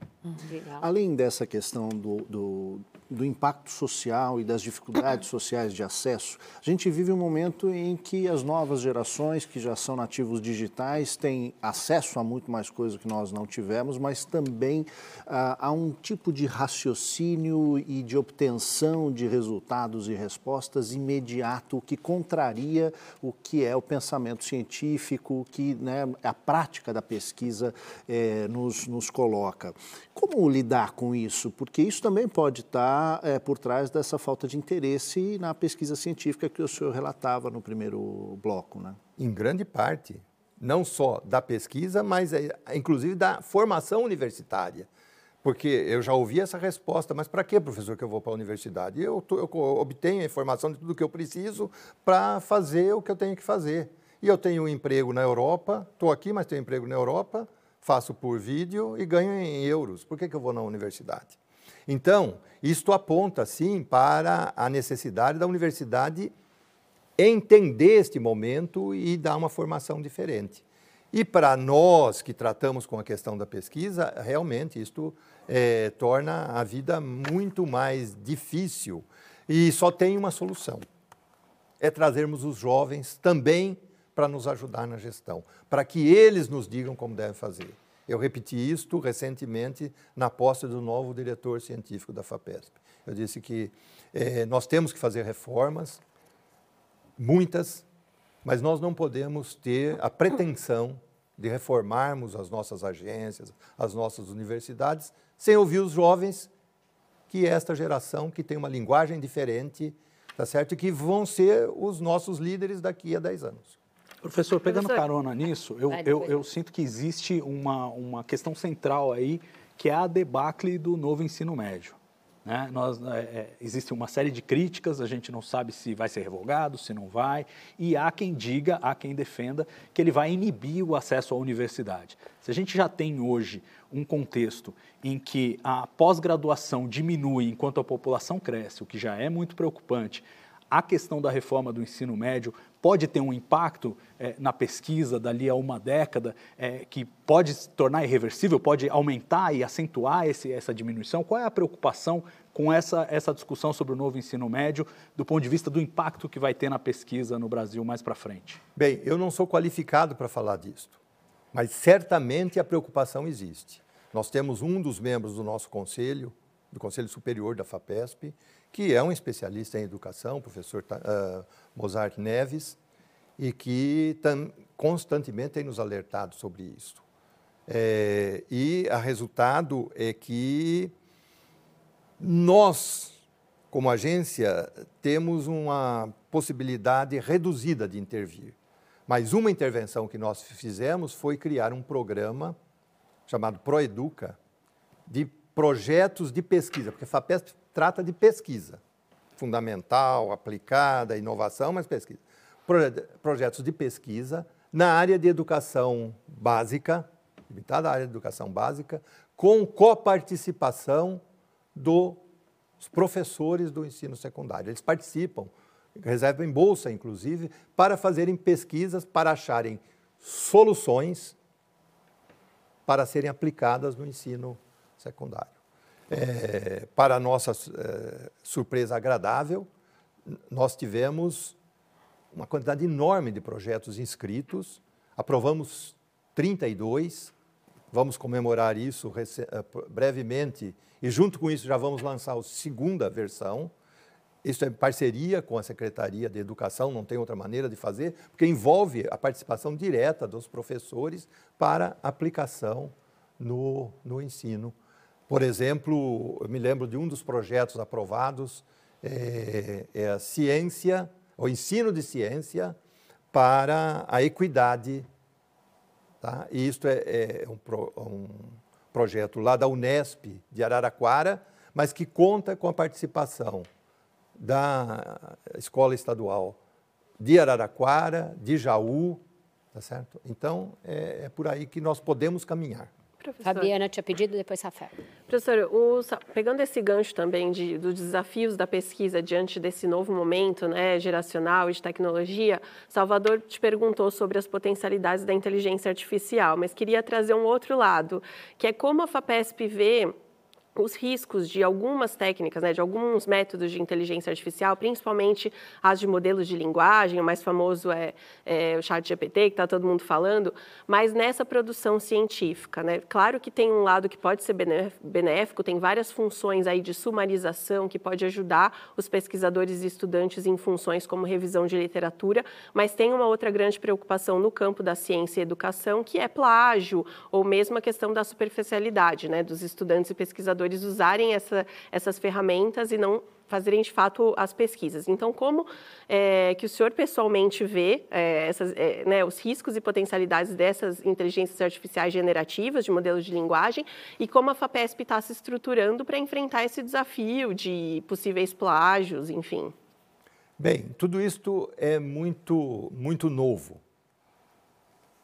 Além dessa questão do, do, do, impacto social e das dificuldades sociais de acesso, a gente vive um momento em que as novas gerações, que já são nativos digitais, têm acesso a muito mais coisa que nós não tivemos, mas também ah, há um tipo de raciocínio e de obtenção de resultados e respostas imediato, que contraria o que é o pensamento científico, que né, a prática da pesquisa eh, nos, nos coloca. Como lidar com isso? Porque isso também pode estar é, por trás dessa falta de interesse na pesquisa científica que o senhor relatava no primeiro bloco, né? Em grande parte, não só da pesquisa, mas é, inclusive da formação universitária. Porque eu já ouvi essa resposta, mas para que, professor, que eu vou para a universidade? Eu, tô, eu obtenho a informação de tudo que eu preciso para fazer o que eu tenho que fazer. E eu tenho um emprego na Europa, estou aqui, mas tenho um emprego na Europa, faço por vídeo e ganho em euros. Por que, que eu vou na universidade? Então, isto aponta, sim, para a necessidade da universidade entender este momento e dar uma formação diferente. E para nós que tratamos com a questão da pesquisa, realmente isto é, torna a vida muito mais difícil. E só tem uma solução: é trazermos os jovens também para nos ajudar na gestão, para que eles nos digam como deve fazer. Eu repeti isto recentemente na posse do novo diretor científico da FAPESP. Eu disse que eh, nós temos que fazer reformas, muitas, mas nós não podemos ter a pretensão de reformarmos as nossas agências, as nossas universidades, sem ouvir os jovens, que é esta geração que tem uma linguagem diferente, tá certo? Que vão ser os nossos líderes daqui a 10 anos. Professor, pegando Professor. carona nisso, eu, eu, eu, sinto que existe uma, uma questão central aí, que é a debacle do novo ensino médio. Né? Nós, é, é, existe uma série de críticas, a gente não sabe se vai ser revogado, se não vai, e há quem diga, há quem defenda que ele vai inibir o acesso à universidade. Se a gente já tem hoje um contexto em que a pós-graduação diminui enquanto a população cresce, o que já é muito preocupante, a questão da reforma do ensino médio pode ter um impacto é, na pesquisa dali a uma década, é, que pode se tornar irreversível, pode aumentar e acentuar esse, essa diminuição? Qual é a preocupação com essa, essa discussão sobre o novo ensino médio, do ponto de vista do impacto que vai ter na pesquisa no Brasil mais para frente? Bem, eu não sou qualificado para falar disso, mas certamente a preocupação existe. Nós temos um dos membros do nosso conselho, do Conselho Superior da FAPESP, que é um especialista em educação, professor uh, Mozart Neves, e que tam, constantemente tem nos alertado sobre isso. É, e o resultado é que nós, como agência, temos uma possibilidade reduzida de intervir. Mas uma intervenção que nós fizemos foi criar um programa chamado Proeduca, de projetos de pesquisa, porque a FAPESP trata de pesquisa, fundamental, aplicada, inovação, mas pesquisa. Projetos de pesquisa na área de educação básica, limitada à área de educação básica, com coparticipação dos professores do ensino secundário. Eles participam, reservam bolsa, inclusive, para fazerem pesquisas, para acharem soluções para serem aplicadas no ensino secundário. É, para nossa é, surpresa agradável, nós tivemos uma quantidade enorme de projetos inscritos, aprovamos 32, vamos comemorar isso é, brevemente e, junto com isso, já vamos lançar a segunda versão. Isso é parceria com a Secretaria de Educação, não tem outra maneira de fazer, porque envolve a participação direta dos professores para aplicação no, no ensino por exemplo, eu me lembro de um dos projetos aprovados, é, é a ciência, o ensino de ciência para a equidade. Tá? E isto é, é um, pro, um projeto lá da Unesp de Araraquara, mas que conta com a participação da Escola Estadual de Araraquara, de Jaú, tá certo? Então, é, é por aí que nós podemos caminhar. Professor. Fabiana tinha pedido, depois Rafael. Professor, o, pegando esse gancho também de, dos desafios da pesquisa diante desse novo momento né, geracional e de tecnologia, Salvador te perguntou sobre as potencialidades da inteligência artificial, mas queria trazer um outro lado, que é como a FAPESP vê os riscos de algumas técnicas, né, de alguns métodos de inteligência artificial, principalmente as de modelos de linguagem, o mais famoso é, é o chat GPT, que está todo mundo falando, mas nessa produção científica. Né? Claro que tem um lado que pode ser benéfico, tem várias funções aí de sumarização que pode ajudar os pesquisadores e estudantes em funções como revisão de literatura, mas tem uma outra grande preocupação no campo da ciência e educação, que é plágio, ou mesmo a questão da superficialidade né, dos estudantes e pesquisadores pesquisadores usarem essa, essas ferramentas e não fazerem de fato as pesquisas. Então, como é, que o senhor pessoalmente vê é, essas, é, né, os riscos e potencialidades dessas inteligências artificiais generativas de modelos de linguagem e como a FAPESP está se estruturando para enfrentar esse desafio de possíveis plágios, enfim? Bem, tudo isto é muito, muito novo.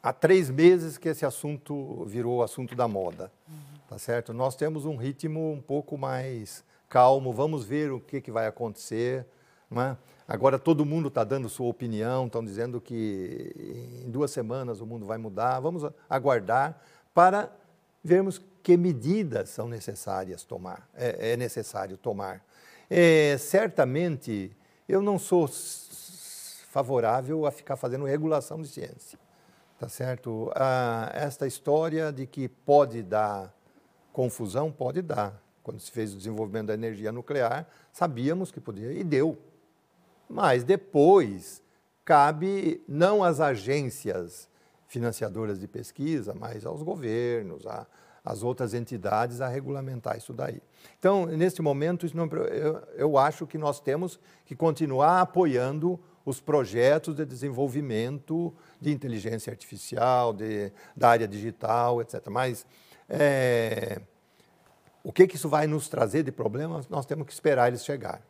Há três meses que esse assunto virou assunto da moda. Uhum tá certo? Nós temos um ritmo um pouco mais calmo, vamos ver o que, que vai acontecer. Né? Agora todo mundo está dando sua opinião, estão dizendo que em duas semanas o mundo vai mudar. Vamos aguardar para vermos que medidas são necessárias tomar, é, é necessário tomar. É, certamente eu não sou favorável a ficar fazendo regulação de ciência, tá certo? Ah, esta história de que pode dar confusão pode dar. Quando se fez o desenvolvimento da energia nuclear, sabíamos que podia e deu. Mas depois cabe não às agências financiadoras de pesquisa, mas aos governos, às outras entidades a regulamentar isso daí. Então, neste momento, não, eu, eu acho que nós temos que continuar apoiando os projetos de desenvolvimento de inteligência artificial, de, da área digital, etc. Mas é, o que, que isso vai nos trazer de problemas, nós temos que esperar eles chegar.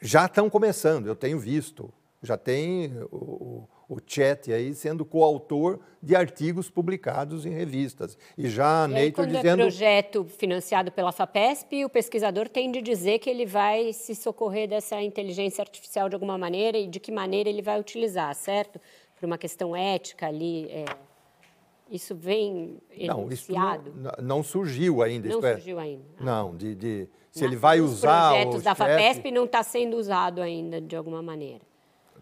Já estão começando, eu tenho visto, já tem o, o chat aí sendo coautor de artigos publicados em revistas. E já a Nature dizendo... é projeto financiado pela FAPESP, o pesquisador tem de dizer que ele vai se socorrer dessa inteligência artificial de alguma maneira e de que maneira ele vai utilizar, certo? Por uma questão ética ali... É isso vem não, isso não, não, surgiu ainda. Não é, surgiu ainda. Ah. Não, de, de se ele vai usar os projetos da FAPESP não está sendo usado ainda de alguma maneira.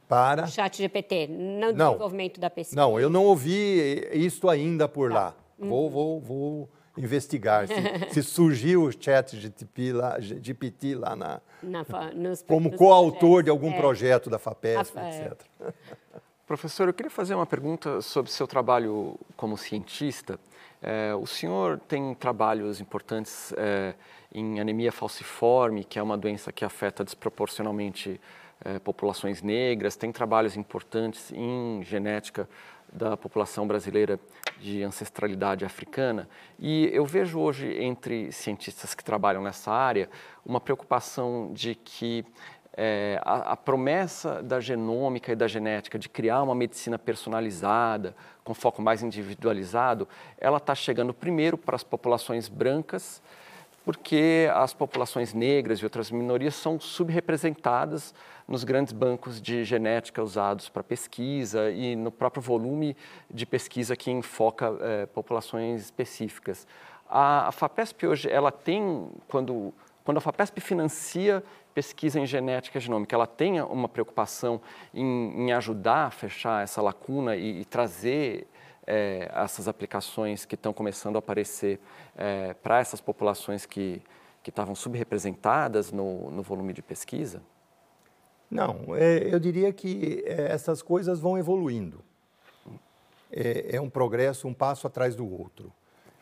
Para? O chat GPT, no não, desenvolvimento da pesquisa. Não, eu não ouvi isso ainda por tá. lá. Uhum. Vou, vou, vou investigar se, se surgiu o chat GPT lá, GPT lá na, na nos, como coautor de algum é. projeto da FAPESP, a, etc. É. Professor, eu queria fazer uma pergunta sobre seu trabalho como cientista. É, o senhor tem trabalhos importantes é, em anemia falciforme, que é uma doença que afeta desproporcionalmente é, populações negras, tem trabalhos importantes em genética da população brasileira de ancestralidade africana. E eu vejo hoje entre cientistas que trabalham nessa área uma preocupação de que é, a, a, promessa da genômica e da genética de criar uma medicina personalizada, com foco mais individualizado, ela está chegando primeiro para as populações brancas, porque as populações negras e outras minorias são subrepresentadas nos grandes bancos de genética usados para pesquisa e no próprio volume de pesquisa que enfoca é, populações específicas. A, a FAPESP hoje, ela tem, quando, quando a FAPESP financia pesquisa em genética genômica ela tenha uma preocupação em, em ajudar a fechar essa lacuna e, e trazer é, essas aplicações que estão começando a aparecer é, para essas populações que, que estavam subrepresentadas no, no volume de pesquisa? Não, é, eu diria que é, essas coisas vão evoluindo. É, é, um progresso, um passo atrás do outro.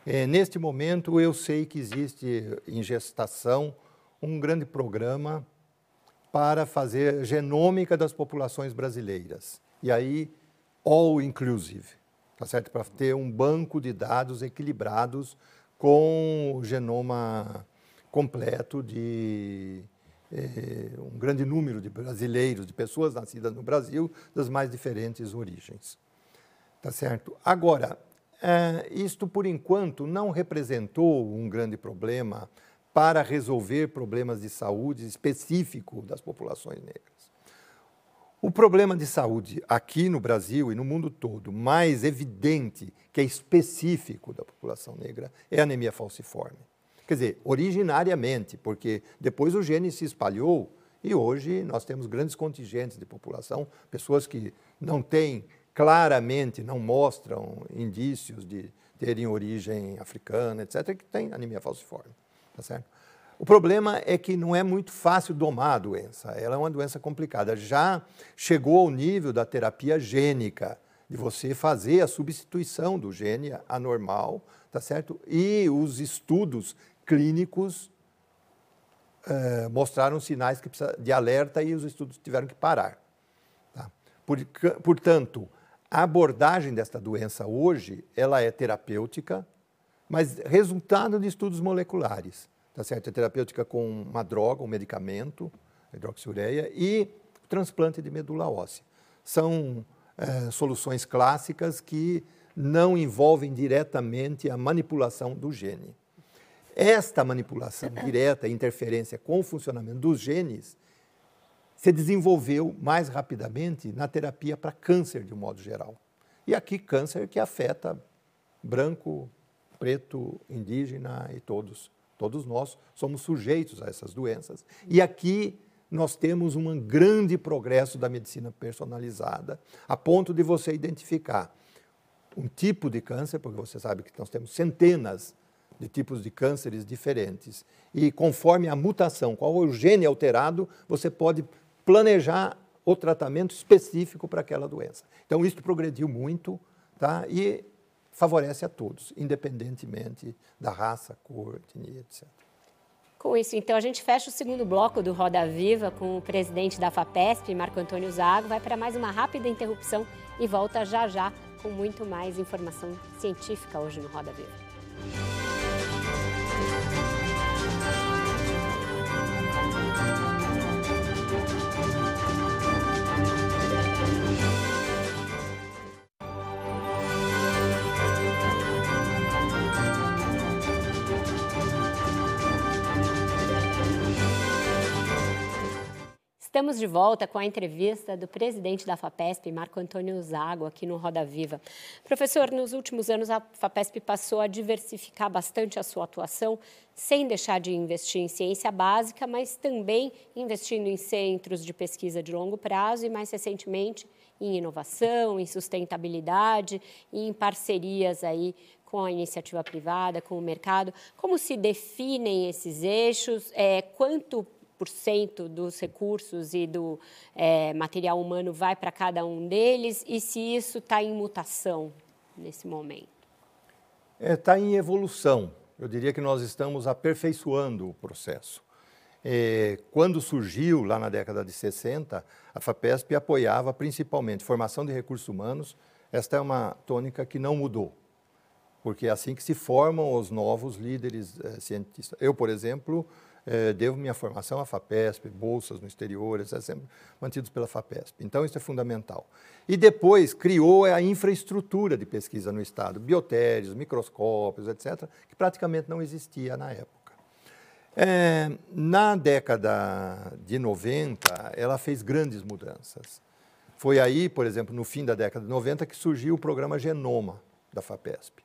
É, neste momento, eu sei que existe em gestação um grande programa para fazer genômica das populações brasileiras. E aí, all inclusive, tá certo? Para ter um banco de dados equilibrados com o genoma completo de eh, um grande número de brasileiros, de pessoas nascidas no Brasil, das mais diferentes origens. Tá certo? Agora, é, isto, por enquanto, não representou um grande problema para resolver problemas de saúde específico das populações negras. O problema de saúde aqui no Brasil e no mundo todo, mais evidente, que é específico da população negra, é a anemia falciforme. Quer dizer, originariamente, porque depois o gene se espalhou e hoje nós temos grandes contingentes de população, pessoas que não têm claramente, não mostram indícios de terem origem africana, etc., que têm anemia falciforme. Tá certo? O problema é que não é muito fácil domar a doença. Ela é uma doença complicada. Já chegou ao nível da terapia gênica, de você fazer a substituição do gene anormal, tá certo? E os estudos clínicos eh, mostraram sinais que precisa de alerta e os estudos tiveram que parar. Tá? Por, portanto, a abordagem desta doença hoje, ela é terapêutica, mas resultado de estudos moleculares tá certo? É terapêutica com uma droga, um medicamento, hidroxiureia, e transplante de medula óssea. São é, soluções clássicas que não envolvem diretamente a manipulação do gene. Esta manipulação direta, interferência com o funcionamento dos genes, se desenvolveu mais rapidamente na terapia para câncer, de um modo geral. E aqui, câncer que afeta branco, preto, indígena e todos Todos nós somos sujeitos a essas doenças. E aqui nós temos um grande progresso da medicina personalizada, a ponto de você identificar um tipo de câncer, porque você sabe que nós temos centenas de tipos de cânceres diferentes. E conforme a mutação, qual o gene alterado, você pode planejar o tratamento específico para aquela doença. Então, isso progrediu muito, tá? E favorece a todos, independentemente da raça, cor, etnia, etc. Com isso, então, a gente fecha o segundo bloco do Roda Viva com o presidente da FAPESP, Marco Antônio Zago. Vai para mais uma rápida interrupção e volta já já com muito mais informação científica hoje no Roda Viva. Estamos de volta com a entrevista do presidente da FAPESP, Marco Antônio Zago, aqui no Roda Viva. Professor, nos últimos anos a FAPESP passou a diversificar bastante a sua atuação, sem deixar de investir em ciência básica, mas também investindo em centros de pesquisa de longo prazo e, mais recentemente, em inovação, em sustentabilidade e em parcerias aí com a iniciativa privada, com o mercado. Como se definem esses eixos? É, quanto dos recursos e do é, material humano vai para cada um deles e se isso está em mutação nesse momento? Está é, tá em evolução. Eu diria que nós estamos aperfeiçoando o processo. É, quando surgiu, lá na década de 60, a FAPESP apoiava principalmente formação de recursos humanos. Esta é uma tônica que não mudou, porque é assim que se formam os novos líderes é, cientistas. Eu, por exemplo, é, devo minha formação à FAPESP, bolsas no exterior, etc., sempre mantidos pela FAPESP. Então, isso é fundamental. E depois criou a infraestrutura de pesquisa no Estado, biotérios, microscópios, etc., que praticamente não existia na época. É, na década de 90, ela fez grandes mudanças. Foi aí, por exemplo, no fim da década de 90, que surgiu o programa Genoma da FAPESP.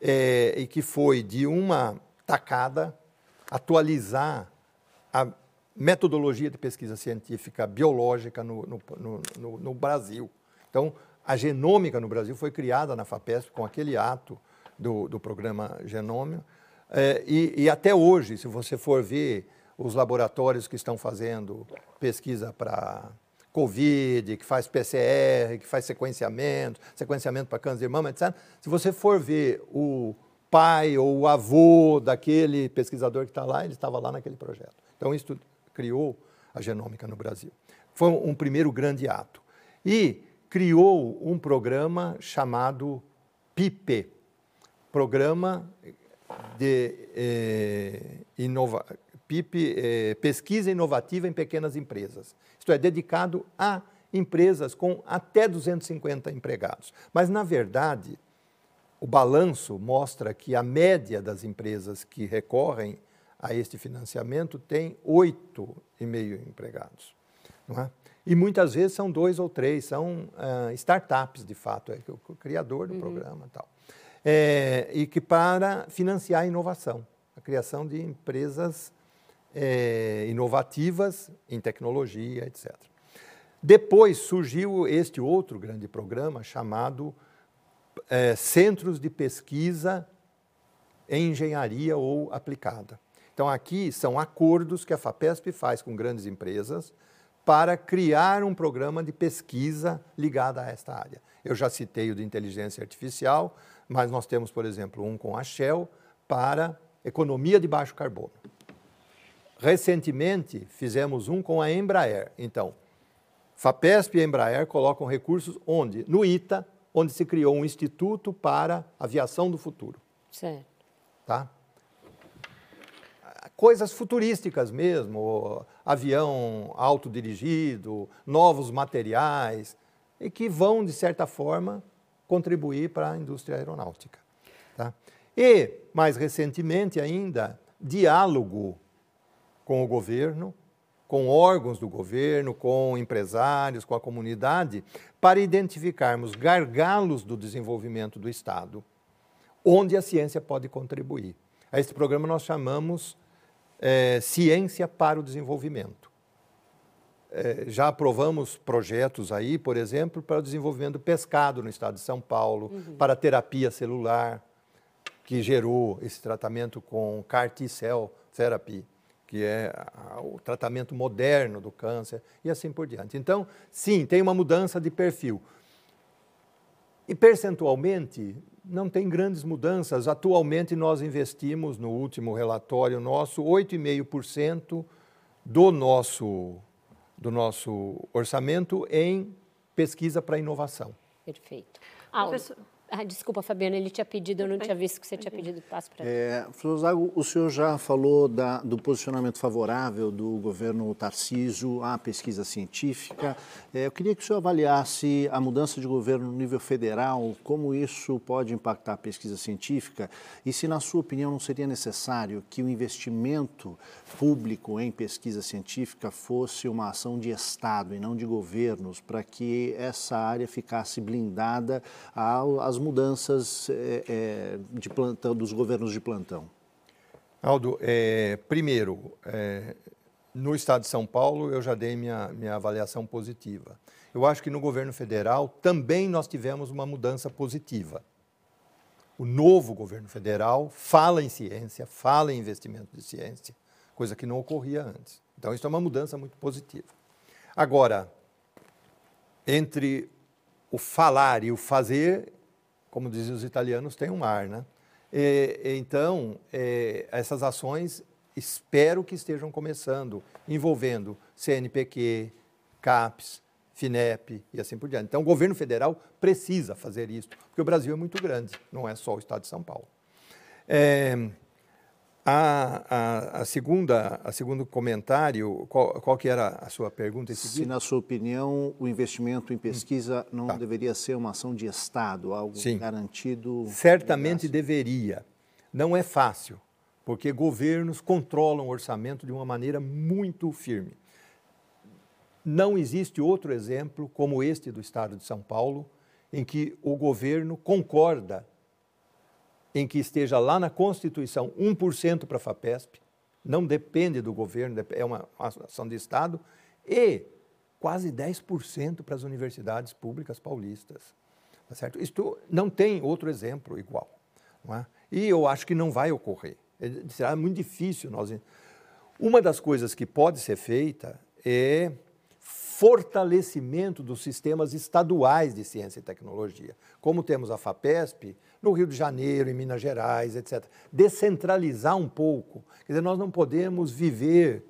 É, e que foi de uma tacada atualizar a metodologia de pesquisa científica biológica no, no, no, no, Brasil. Então, a genômica no Brasil foi criada na FAPESP com aquele ato do, do programa Genômio. É, e, e, até hoje, se você for ver os laboratórios que estão fazendo pesquisa para Covid, que faz PCR, que faz sequenciamento, sequenciamento para câncer de mama, etc. Se você for ver o, pai ou avô daquele pesquisador que está lá, ele estava lá naquele projeto. Então, isso criou a genômica no Brasil. Foi um primeiro grande ato. E criou um programa chamado PIP, Programa de eh, inova PIP, eh, Pesquisa Inovativa em Pequenas Empresas. Isto é, dedicado a empresas com até 250 empregados. Mas, na verdade, o balanço mostra que a média das empresas que recorrem a este financiamento tem oito e meio empregados. É? E muitas vezes são dois ou três, são uh, startups, de fato, é o, criador do uhum. programa e tal. É, e que para financiar a inovação, a criação de empresas é, inovativas em tecnologia, etc. Depois surgiu este outro grande programa chamado é, Centros de Pesquisa em Engenharia ou Aplicada. Então, aqui são acordos que a FAPESP faz com grandes empresas para criar um programa de pesquisa ligado a esta área. Eu já citei o de inteligência artificial, mas nós temos, por exemplo, um com a Shell para economia de baixo carbono. Recentemente, fizemos um com a Embraer. Então, FAPESP e Embraer colocam recursos onde? No ITA, onde se criou um instituto para aviação do futuro. Certo. Tá? Coisas futurísticas mesmo, avião autodirigido, novos materiais, e que vão, de certa forma, contribuir para a indústria aeronáutica. Tá? E, mais recentemente ainda, diálogo com o governo, com órgãos do governo, com empresários, com a comunidade, para identificarmos gargalos do desenvolvimento do Estado, onde a ciência pode contribuir. A este programa nós chamamos é, Ciência para o Desenvolvimento. É, já aprovamos projetos aí, por exemplo, para o desenvolvimento do pescado no estado de São Paulo, uhum. para a terapia celular, que gerou esse tratamento com CAR T-cell therapy que é o tratamento moderno do câncer e assim por diante. Então, sim, tem uma mudança de perfil. E percentualmente, não tem grandes mudanças. Atualmente, nós investimos, no último relatório nosso, 8,5% do nosso, do nosso orçamento em pesquisa para inovação. Perfeito. Ah, Professor... Ah, desculpa, Fabiana, ele tinha pedido, eu não tinha visto que você tinha pedido passo para ele. É, professor Zago, o senhor já falou da, do posicionamento favorável do governo Tarcísio à pesquisa científica. É, eu queria que o senhor avaliasse a mudança de governo no nível federal, como isso pode impactar a pesquisa científica e se, na sua opinião, não seria necessário que o investimento público em pesquisa científica fosse uma ação de Estado e não de governos, para que essa área ficasse blindada às mudanças é, é, de plantão, dos governos de plantão? Aldo, é, primeiro, é, no estado de São Paulo eu já dei minha, minha avaliação positiva. Eu acho que no governo federal também nós tivemos uma mudança positiva. O novo governo federal fala em ciência, fala em investimento de ciência, coisa que não ocorria antes. Então, isso é uma mudança muito positiva. Agora, entre o falar e o fazer, como dizem os italianos, tem um mar, né? E, então, é, essas ações espero que estejam começando, envolvendo CNPq, CAPES, FINEP e assim por diante. Então, o governo federal precisa fazer isso, porque o Brasil é muito grande, não é só o estado de São Paulo. É, a, a, a, segunda, a segundo comentário, qual, qual que era a sua pergunta? Se, na sua opinião, o investimento em pesquisa hum, não tá. deveria ser uma ação de Estado, algo Sim. garantido? Certamente deveria. Não é fácil, porque governos controlam o orçamento de uma maneira muito firme. Não existe outro exemplo como este do Estado de São Paulo, em que o governo concorda em que esteja lá na Constituição 1% para a FAPESP, não depende do governo, é uma ação de Estado, e quase 10% para as universidades públicas paulistas. Tá certo? Isto não tem outro exemplo igual. É? E eu acho que não vai ocorrer. É, será muito difícil nós. Uma das coisas que pode ser feita é fortalecimento dos sistemas estaduais de ciência e tecnologia, como temos a FAPESP no Rio de Janeiro, em Minas Gerais, etc. Descentralizar um pouco. Quer dizer, nós não podemos viver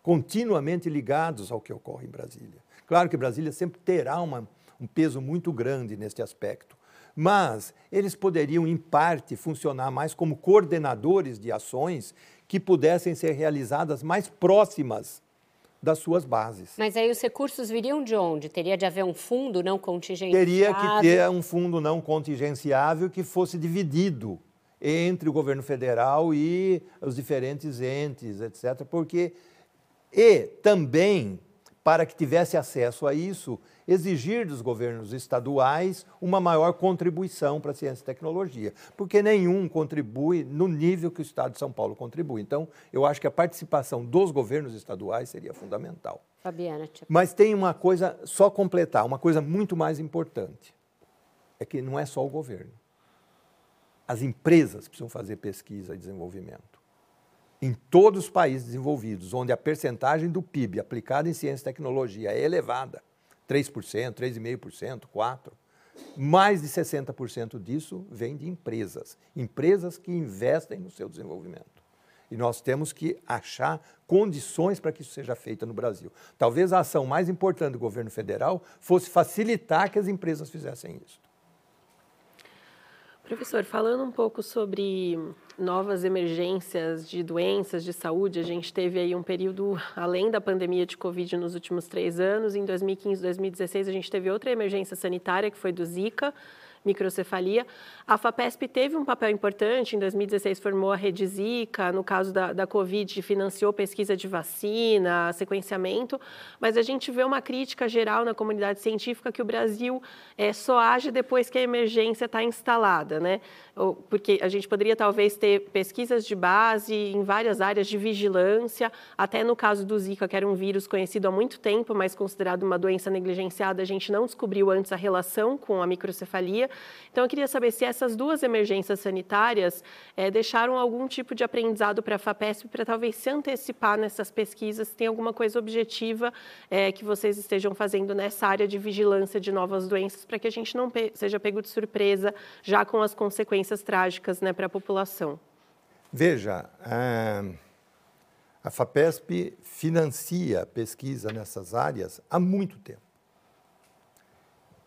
continuamente ligados ao que ocorre em Brasília. Claro que Brasília sempre terá uma, um peso muito grande neste aspecto, mas eles poderiam, em parte, funcionar mais como coordenadores de ações que pudessem ser realizadas mais próximas das suas bases. Mas aí os recursos viriam de onde? Teria de haver um fundo não contingenciável? Teria que ter um fundo não contingenciável que fosse dividido entre o governo federal e os diferentes entes, etc. Porque e também para que tivesse acesso a isso, exigir dos governos estaduais uma maior contribuição para a ciência e tecnologia, porque nenhum contribui no nível que o Estado de São Paulo contribui. Então, eu acho que a participação dos governos estaduais seria fundamental. Fabiana, tipo... Mas tem uma coisa, só completar, uma coisa muito mais importante, é que não é só o governo. As empresas precisam fazer pesquisa e desenvolvimento em todos os países desenvolvidos, onde a percentagem do PIB aplicada em ciência e tecnologia é elevada, 3%, 3,5%, 4%, mais de 60% disso vem de empresas, empresas que investem no seu desenvolvimento. E nós temos que achar condições para que isso seja feito no Brasil. Talvez a ação mais importante do governo federal fosse facilitar que as empresas fizessem isso. Professor, falando um pouco sobre novas emergências de doenças de saúde, a gente teve aí um período além da pandemia de Covid nos últimos três anos. Em 2015, 2016, a gente teve outra emergência sanitária, que foi do Zika microcefalia. A FAPESP teve um papel importante, em 2016 formou a Rede Zika, no caso da, da Covid financiou pesquisa de vacina, sequenciamento, mas a gente vê uma crítica geral na comunidade científica que o Brasil é, só age depois que a emergência está instalada, né? Porque a gente poderia talvez ter pesquisas de base em várias áreas de vigilância, até no caso do Zika, que era um vírus conhecido há muito tempo, mas considerado uma doença negligenciada, a gente não descobriu antes a relação com a microcefalia. Então, eu queria saber se essas duas emergências sanitárias é, deixaram algum tipo de aprendizado para a FAPESP para talvez se antecipar nessas pesquisas, se tem alguma coisa objetiva é, que vocês estejam fazendo nessa área de vigilância de novas doenças, para que a gente não pe seja pego de surpresa já com as consequências trágicas né, para a população. Veja, a FAPESP financia pesquisa nessas áreas há muito tempo.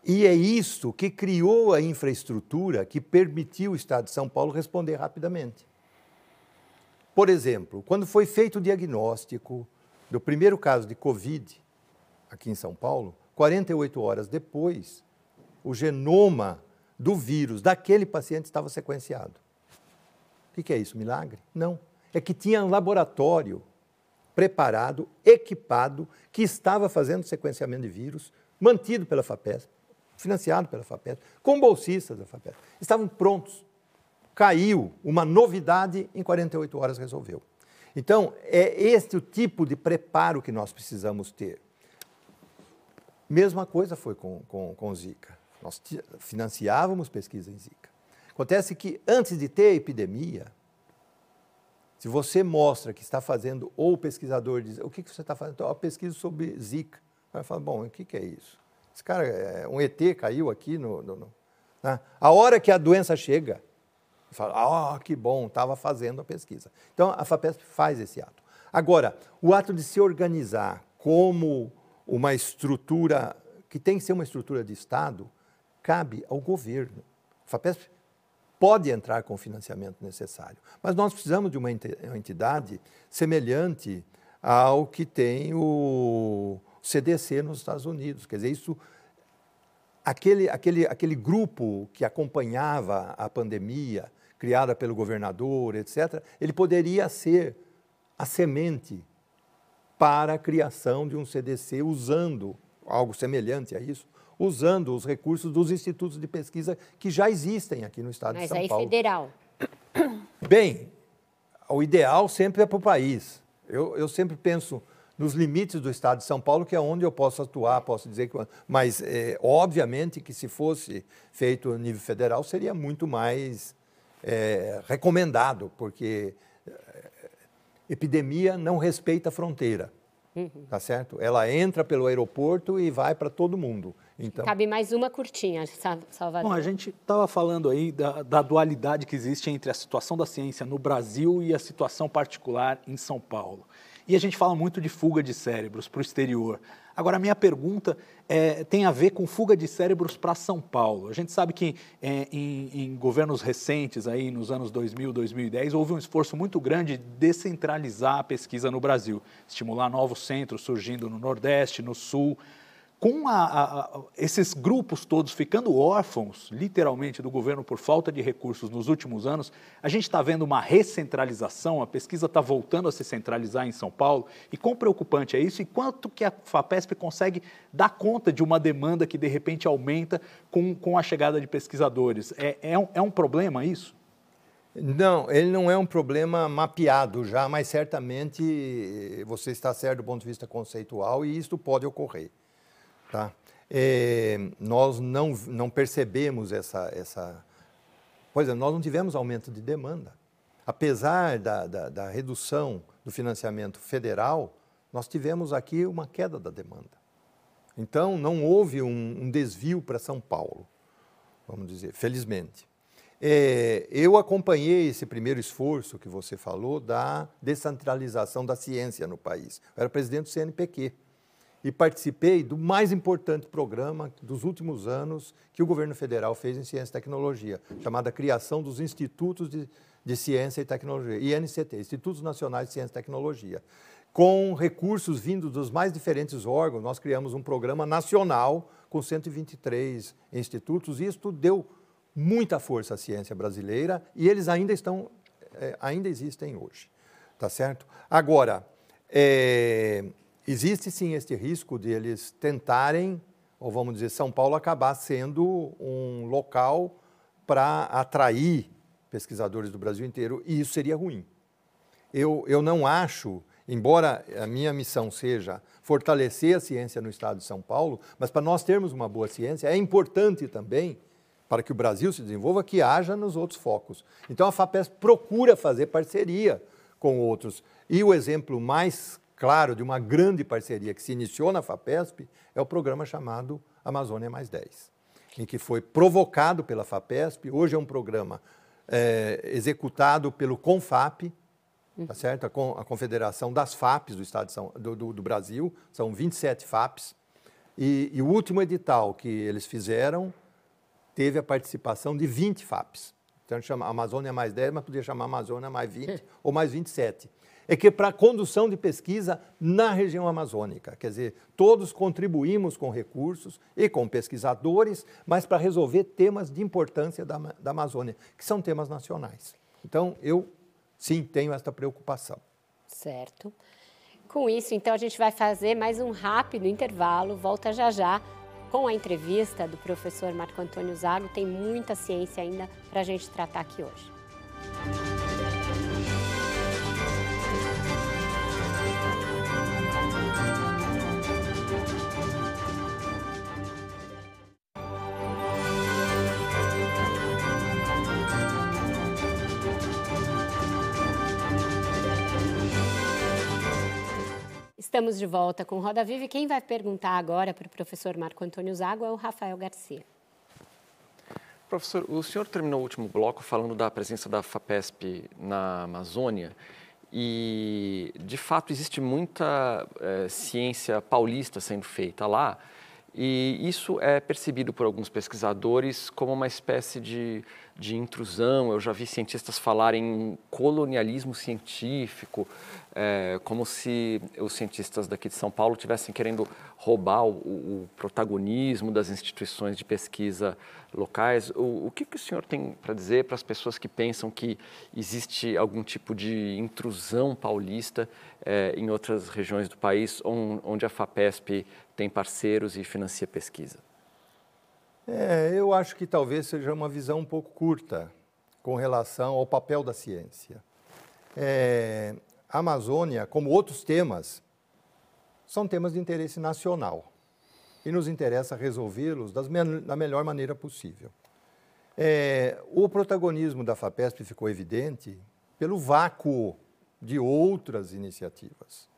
E é isso que criou a infraestrutura que permitiu o Estado de São Paulo responder rapidamente. Por exemplo, quando foi feito o diagnóstico do primeiro caso de Covid aqui em São Paulo, 48 horas depois, o genoma do vírus daquele paciente estava sequenciado. O que é isso? Milagre? Não. É que tinha um laboratório preparado, equipado, que estava fazendo sequenciamento de vírus, mantido pela FAPESP, financiado pela FAPESP, com bolsistas da FAPESP. Estavam prontos. Caiu uma novidade, em 48 horas resolveu. Então, é este o tipo de preparo que nós precisamos ter. Mesma coisa foi com, com, com Zika. Nós financiávamos pesquisa em Zika. Acontece que antes de ter a epidemia, se você mostra que está fazendo, ou o pesquisador diz, o que, que você está fazendo? Então, a pesquisa sobre Zika. Vai falar, bom, o que, que é isso? Esse cara, é, um ET caiu aqui no. no, no né? A hora que a doença chega, fala, ah, oh, que bom, estava fazendo a pesquisa. Então, a FAPESP faz esse ato. Agora, o ato de se organizar como uma estrutura, que tem que ser uma estrutura de Estado, cabe ao governo. A FAPESP pode entrar com o financiamento necessário, mas nós precisamos de uma entidade semelhante ao que tem o, CDC nos Estados Unidos. Quer dizer, isso, aquele, aquele, aquele grupo que acompanhava a pandemia, criada pelo governador, etc., ele poderia ser a semente para a criação de um CDC usando algo semelhante a isso, usando os recursos dos institutos de pesquisa que já existem aqui no estado Mas de São aí Paulo. federal. Bem, o ideal sempre é para o país. Eu, eu sempre penso nos limites do Estado de São Paulo, que é onde eu posso atuar, posso dizer que. Mas, é, obviamente, que se fosse feito a nível federal, seria muito mais é, recomendado, porque é, epidemia não respeita a fronteira. Uhum. Tá certo? Ela entra pelo aeroporto e vai para todo mundo. Então... Cabe mais uma curtinha, Salvador. Bom, a gente estava falando aí da, da, dualidade que existe entre a situação da ciência no Brasil e a situação particular em São Paulo. E a gente fala muito de fuga de cérebros para o exterior. Agora, a minha pergunta é, tem a ver com fuga de cérebros para São Paulo. A gente sabe que é, em, em, governos recentes, aí nos anos 2000, 2010, houve um esforço muito grande de descentralizar a pesquisa no Brasil, estimular novos centros surgindo no Nordeste, no Sul com a, a, esses grupos todos ficando órfãos, literalmente, do governo por falta de recursos nos últimos anos, a gente está vendo uma recentralização, a pesquisa está voltando a se centralizar em São Paulo. E quão preocupante é isso? E quanto que a FAPESP consegue dar conta de uma demanda que, de repente, aumenta com, com a chegada de pesquisadores? É, é, um, é um problema isso? Não, ele não é um problema mapeado já, mas certamente você está certo do ponto de vista conceitual e isso pode ocorrer. Tá? É, nós não, não percebemos essa, essa. Pois é, nós não tivemos aumento de demanda. Apesar da, da, da redução do financiamento federal, nós tivemos aqui uma queda da demanda. Então, não houve um, um desvio para São Paulo, vamos dizer, felizmente. É, eu acompanhei esse primeiro esforço que você falou da descentralização da ciência no país. Eu era presidente do CNPq e participei do mais importante programa dos últimos anos que o governo federal fez em ciência e tecnologia, chamada Criação dos Institutos de, de Ciência e Tecnologia, INCT, Institutos Nacionais de Ciência e Tecnologia. Com recursos vindos dos mais diferentes órgãos, nós criamos um programa nacional com 123 institutos, e isso deu muita força à ciência brasileira e eles ainda estão, é, ainda existem hoje, tá certo? Agora, é, existe sim este risco de eles tentarem, ou vamos dizer, São Paulo acabar sendo um local para atrair pesquisadores do Brasil inteiro, e isso seria ruim. Eu, eu não acho, embora a minha missão seja fortalecer a ciência no estado de São Paulo, mas para nós termos uma boa ciência, é importante também, para que o Brasil se desenvolva, que haja nos outros focos. Então a FAPES procura fazer parceria com outros. E o exemplo mais claro de uma grande parceria que se iniciou na FAPESP é o programa chamado Amazônia Mais 10, em que foi provocado pela FAPESP. Hoje é um programa é, executado pelo CONFAP, tá certo? A, a, Confederação das FAPs do, Estado São, do, do, do, Brasil, são 27 FAPs. E, e o último edital que eles fizeram teve a participação de 20 FAPs. Então, chama Amazônia mais 10, mas podia chamar Amazônia mais 20 ou mais 27 é que para a condução de pesquisa na região amazônica. Quer dizer, todos contribuímos com recursos e com pesquisadores, mas para resolver temas de importância da, da Amazônia, que são temas nacionais. Então, eu sim tenho esta preocupação. Certo. Com isso, então, a gente vai fazer mais um rápido intervalo. Volta já já com a entrevista do professor Marco Antônio Zago. Tem muita ciência ainda para a gente tratar aqui hoje. Estamos de volta com Roda Viva quem vai perguntar agora para o professor Marco Antônio Zago é o Rafael Garcia. Professor, o senhor terminou o último bloco falando da presença da FAPESP na Amazônia e, de fato, existe muita é, ciência paulista sendo feita lá e isso é percebido por alguns pesquisadores como uma espécie de, de intrusão. Eu já vi cientistas falarem em colonialismo científico, é, como se os cientistas daqui de São Paulo estivessem querendo roubar o, o, protagonismo das instituições de pesquisa locais. O, o que, que o senhor tem para dizer para as pessoas que pensam que existe algum tipo de intrusão paulista é, em outras regiões do país, onde a FAPESP tem parceiros e financia pesquisa? É, eu acho que talvez seja uma visão um pouco curta com relação ao papel da ciência. É, a Amazônia, como outros temas, são temas de interesse nacional e nos interessa resolvê-los da melhor maneira possível. É, o protagonismo da FAPESP ficou evidente pelo vácuo de outras iniciativas.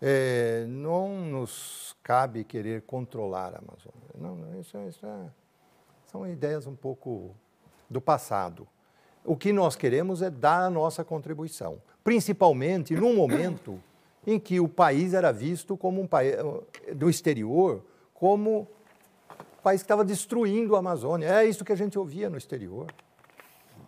É, não nos cabe querer controlar a Amazônia. Não, não isso, isso é, são ideias um pouco do passado. O que nós queremos é dar a nossa contribuição, principalmente num momento em que o país era visto como um país do exterior como um país que estava destruindo a Amazônia. É isso que a gente ouvia no exterior.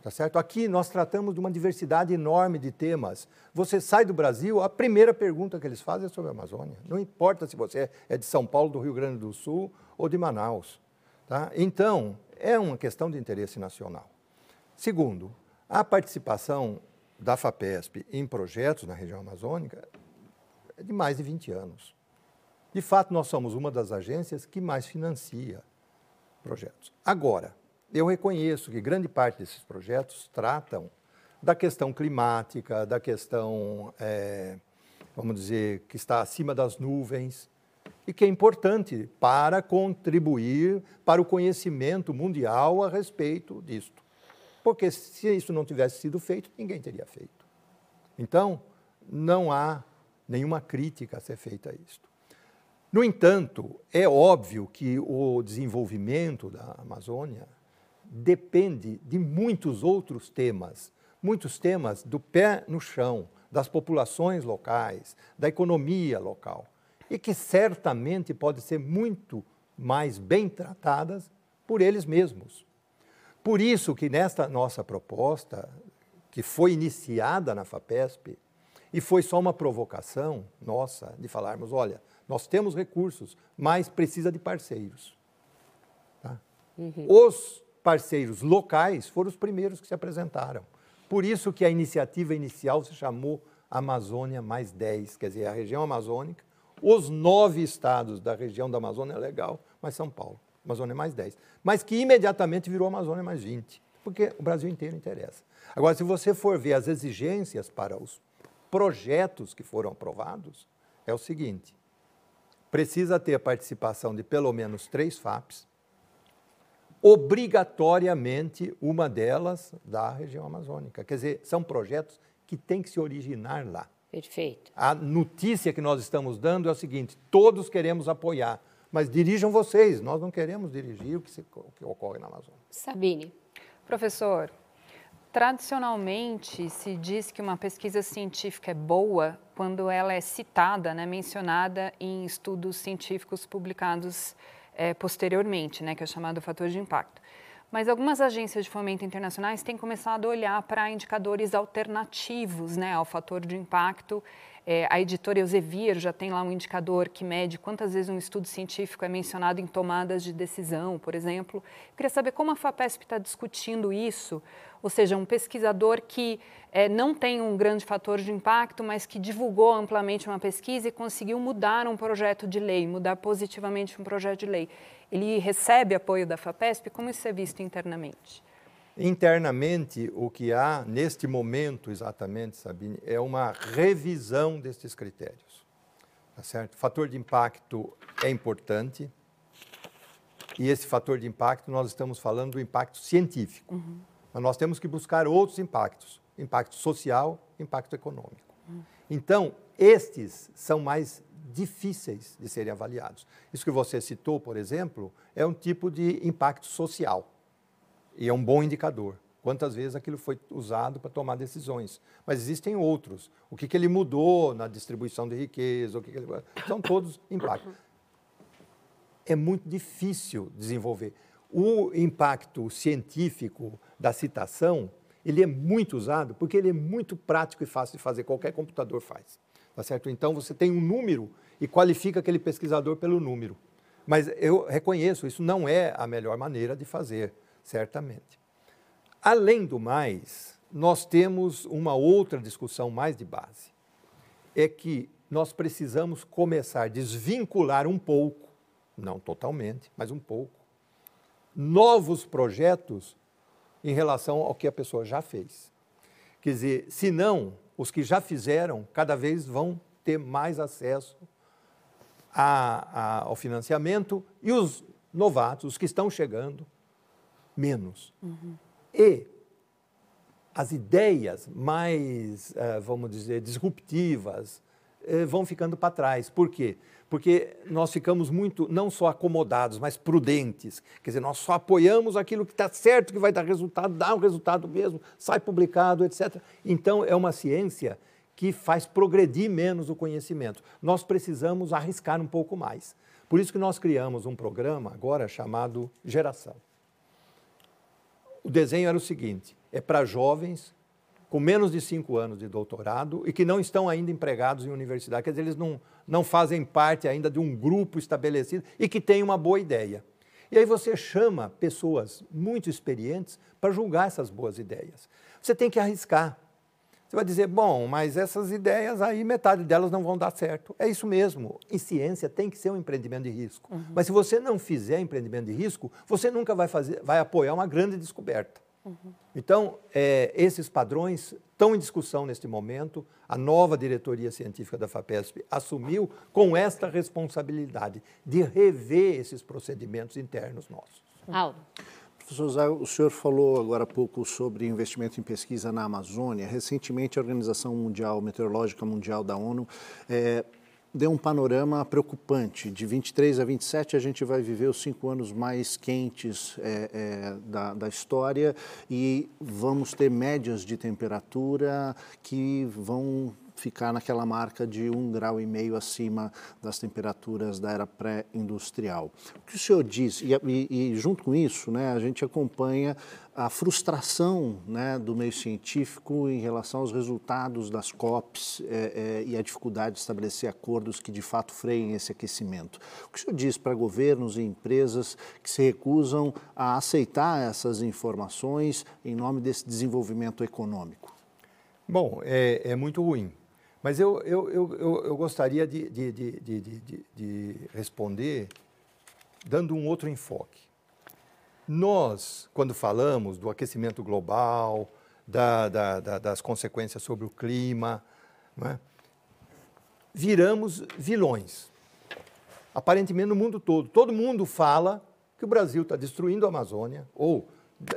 Tá certo? Aqui nós tratamos de uma diversidade enorme de temas. Você sai do Brasil, a primeira pergunta que eles fazem é sobre a Amazônia. Não importa se você é de São Paulo, do Rio Grande do Sul ou de Manaus. Tá? Então, é uma questão de interesse nacional. Segundo, a participação da FAPESP em projetos na região amazônica é de mais de 20 anos. De fato, nós somos uma das agências que mais financia projetos. Agora, eu reconheço que grande parte desses projetos tratam da questão climática, da questão, é, vamos dizer, que está acima das nuvens e que é importante para contribuir para o conhecimento mundial a respeito disto. Porque se isso não tivesse sido feito, ninguém teria feito. Então, não há nenhuma crítica a ser feita a isto. No entanto, é óbvio que o desenvolvimento da Amazônia depende de muitos outros temas, muitos temas do pé no chão, das populações locais, da economia local, e que certamente podem ser muito mais bem tratadas por eles mesmos. Por isso que nesta nossa proposta, que foi iniciada na FAPESP, e foi só uma provocação nossa de falarmos, olha, nós temos recursos, mas precisa de parceiros. Tá? Uhum. Os parceiros locais foram os primeiros que se apresentaram. Por isso que a iniciativa inicial se chamou Amazônia mais 10, quer dizer, a região amazônica, os nove estados da região da Amazônia é legal, mas São Paulo, Amazônia mais 10. Mas que imediatamente virou Amazônia mais 20, porque o Brasil inteiro interessa. Agora, se você for ver as exigências para os projetos que foram aprovados, é o seguinte: precisa ter a participação de pelo menos três FAPs, obrigatoriamente uma delas da região amazônica. Quer dizer, são projetos que têm que se originar lá. Perfeito. A notícia que nós estamos dando é o seguinte: todos queremos apoiar, mas dirijam vocês, nós não queremos dirigir o que, se, o que ocorre na Amazônia. Sabine. Professor, tradicionalmente se diz que uma pesquisa científica é boa quando ela é citada, né, mencionada em estudos científicos publicados é, posteriormente, né, que é chamado fator de impacto. Mas algumas agências de fomento internacionais têm começado a olhar para indicadores alternativos né, ao fator de impacto. É, a editora Elsevier já tem lá um indicador que mede quantas vezes um estudo científico é mencionado em tomadas de decisão, por exemplo. Eu queria saber como a FAPESP está discutindo isso, ou seja, um pesquisador que é, não tem um grande fator de impacto, mas que divulgou amplamente uma pesquisa e conseguiu mudar um projeto de lei, mudar positivamente um projeto de lei. Ele recebe apoio da FAPESP? Como isso é visto internamente? Internamente, o que há neste momento, exatamente, Sabine, é uma revisão destes critérios. Tá certo? O fator de impacto é importante. E esse fator de impacto, nós estamos falando do impacto científico. Uhum. Mas nós temos que buscar outros impactos: impacto social, impacto econômico. Uhum. Então, estes são mais difíceis de serem avaliados. Isso que você citou, por exemplo, é um tipo de impacto social e é um bom indicador. Quantas vezes aquilo foi usado para tomar decisões. Mas existem outros. O que, que ele mudou na distribuição de riqueza, o que, que ele... são todos impactos. É muito difícil desenvolver. O impacto científico da citação, ele é muito usado porque ele é muito prático e fácil de fazer, qualquer computador faz. Tá certo? Então você tem um número e qualifica aquele pesquisador pelo número. Mas eu reconheço, isso não é a melhor maneira de fazer, certamente. Além do mais, nós temos uma outra discussão mais de base. É que nós precisamos começar a desvincular um pouco, não totalmente, mas um pouco, novos projetos em relação ao que a pessoa já fez. Quer dizer, senão os que já fizeram cada vez vão ter mais acesso a, a, ao financiamento e os novatos, os que estão chegando, menos. Uhum. E as ideias mais, uh, vamos dizer, disruptivas, eh, vão ficando para trás. Por quê? Porque nós ficamos muito, não só acomodados, mas prudentes. Quer dizer, nós só apoiamos aquilo que está certo, que vai dar resultado, dá um resultado mesmo, sai publicado, etc. Então, é uma ciência que faz progredir menos o conhecimento. Nós precisamos arriscar um pouco mais. Por isso que nós criamos um programa agora chamado Geração. O desenho era o seguinte: é para jovens com menos de cinco anos de doutorado e que não estão ainda empregados em universidade, quer dizer, eles não, não fazem parte ainda de um grupo estabelecido e que tem uma boa ideia. E aí você chama pessoas muito experientes para julgar essas boas ideias. Você tem que arriscar. Você vai dizer, bom, mas essas ideias aí, metade delas não vão dar certo. É isso mesmo. Em ciência tem que ser um empreendimento de risco. Uhum. Mas se você não fizer empreendimento de risco, você nunca vai, fazer, vai apoiar uma grande descoberta. Uhum. Então, é, esses padrões estão em discussão neste momento. A nova diretoria científica da FAPESP assumiu com esta responsabilidade de rever esses procedimentos internos nossos. Aldo. Professor Zé, o senhor falou agora há pouco sobre investimento em pesquisa na Amazônia. Recentemente, a Organização Mundial Meteorológica Mundial da ONU é, deu um panorama preocupante. De 23 a 27, a gente vai viver os cinco anos mais quentes é, é, da, da história e vamos ter médias de temperatura que vão ficar naquela marca de um grau e meio acima das temperaturas da era pré-industrial. O que o senhor diz, e, e, e, junto com isso, né, a gente acompanha a frustração né, do meio científico em relação aos resultados das COPs é, é, e a dificuldade de estabelecer acordos que de fato freiem esse aquecimento. O que o senhor diz para governos e empresas que se recusam a aceitar essas informações em nome desse desenvolvimento econômico? Bom, é, é muito ruim. Mas eu, eu, eu, eu gostaria de, de, de, de, responder dando um outro enfoque. Nós, quando falamos do aquecimento global, da, da, da, das consequências sobre o clima, é? viramos vilões. Aparentemente no mundo todo. Todo mundo fala que o Brasil está destruindo a Amazônia ou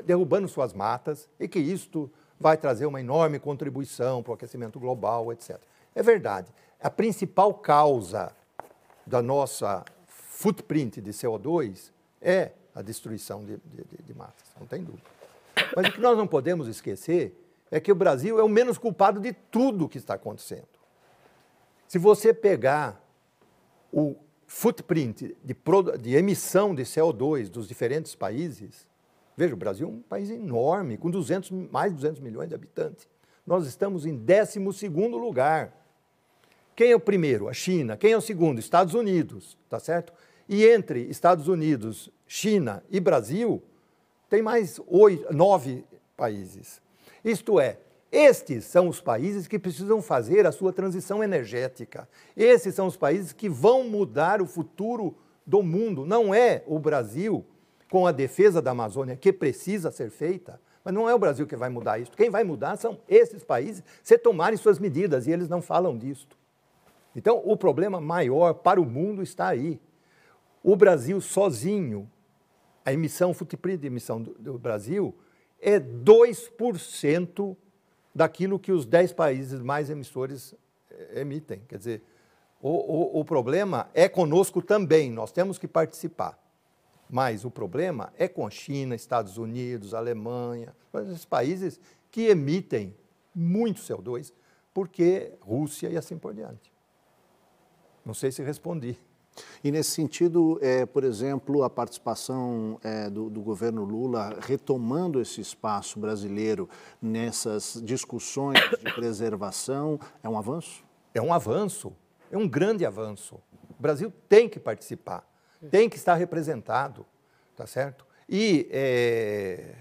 derrubando suas matas e que isto vai trazer uma enorme contribuição para o aquecimento global, etc. É verdade. A principal causa da nossa footprint de CO2 é a destruição de, de, de matas, não tem dúvida. Mas o que nós não podemos esquecer é que o Brasil é o menos culpado de tudo que está acontecendo. Se você pegar o footprint de, de, emissão de CO2 dos diferentes países, veja, o Brasil é um país enorme, com 200, mais de 200 milhões de habitantes. Nós estamos em 12 lugar. Quem é o primeiro? A China. Quem é o segundo? Estados Unidos, tá certo? E entre Estados Unidos, China e Brasil, tem mais oito, nove países. Isto é, estes são os países que precisam fazer a sua transição energética. Esses são os países que vão mudar o futuro do mundo. Não é o Brasil, com a defesa da Amazônia, que precisa ser feita, mas não é o Brasil que vai mudar isso. Quem vai mudar são esses países, se tomarem suas medidas, e eles não falam disto. Então, o problema maior para o mundo está aí. O Brasil sozinho, a emissão, footprint de emissão do, do Brasil é 2% daquilo que os 10 países mais emissores eh, emitem. Quer dizer, o, o, o problema é conosco também, nós temos que participar. Mas o problema é com a China, Estados Unidos, Alemanha, esses países que emitem muito CO2, porque Rússia e assim por diante. Não sei se respondi. E nesse sentido, é, por exemplo, a participação é, do, do, governo Lula retomando esse espaço brasileiro nessas discussões de preservação é um avanço? É um avanço, é um grande avanço. O Brasil tem que participar, tem que estar representado, tá certo? E é,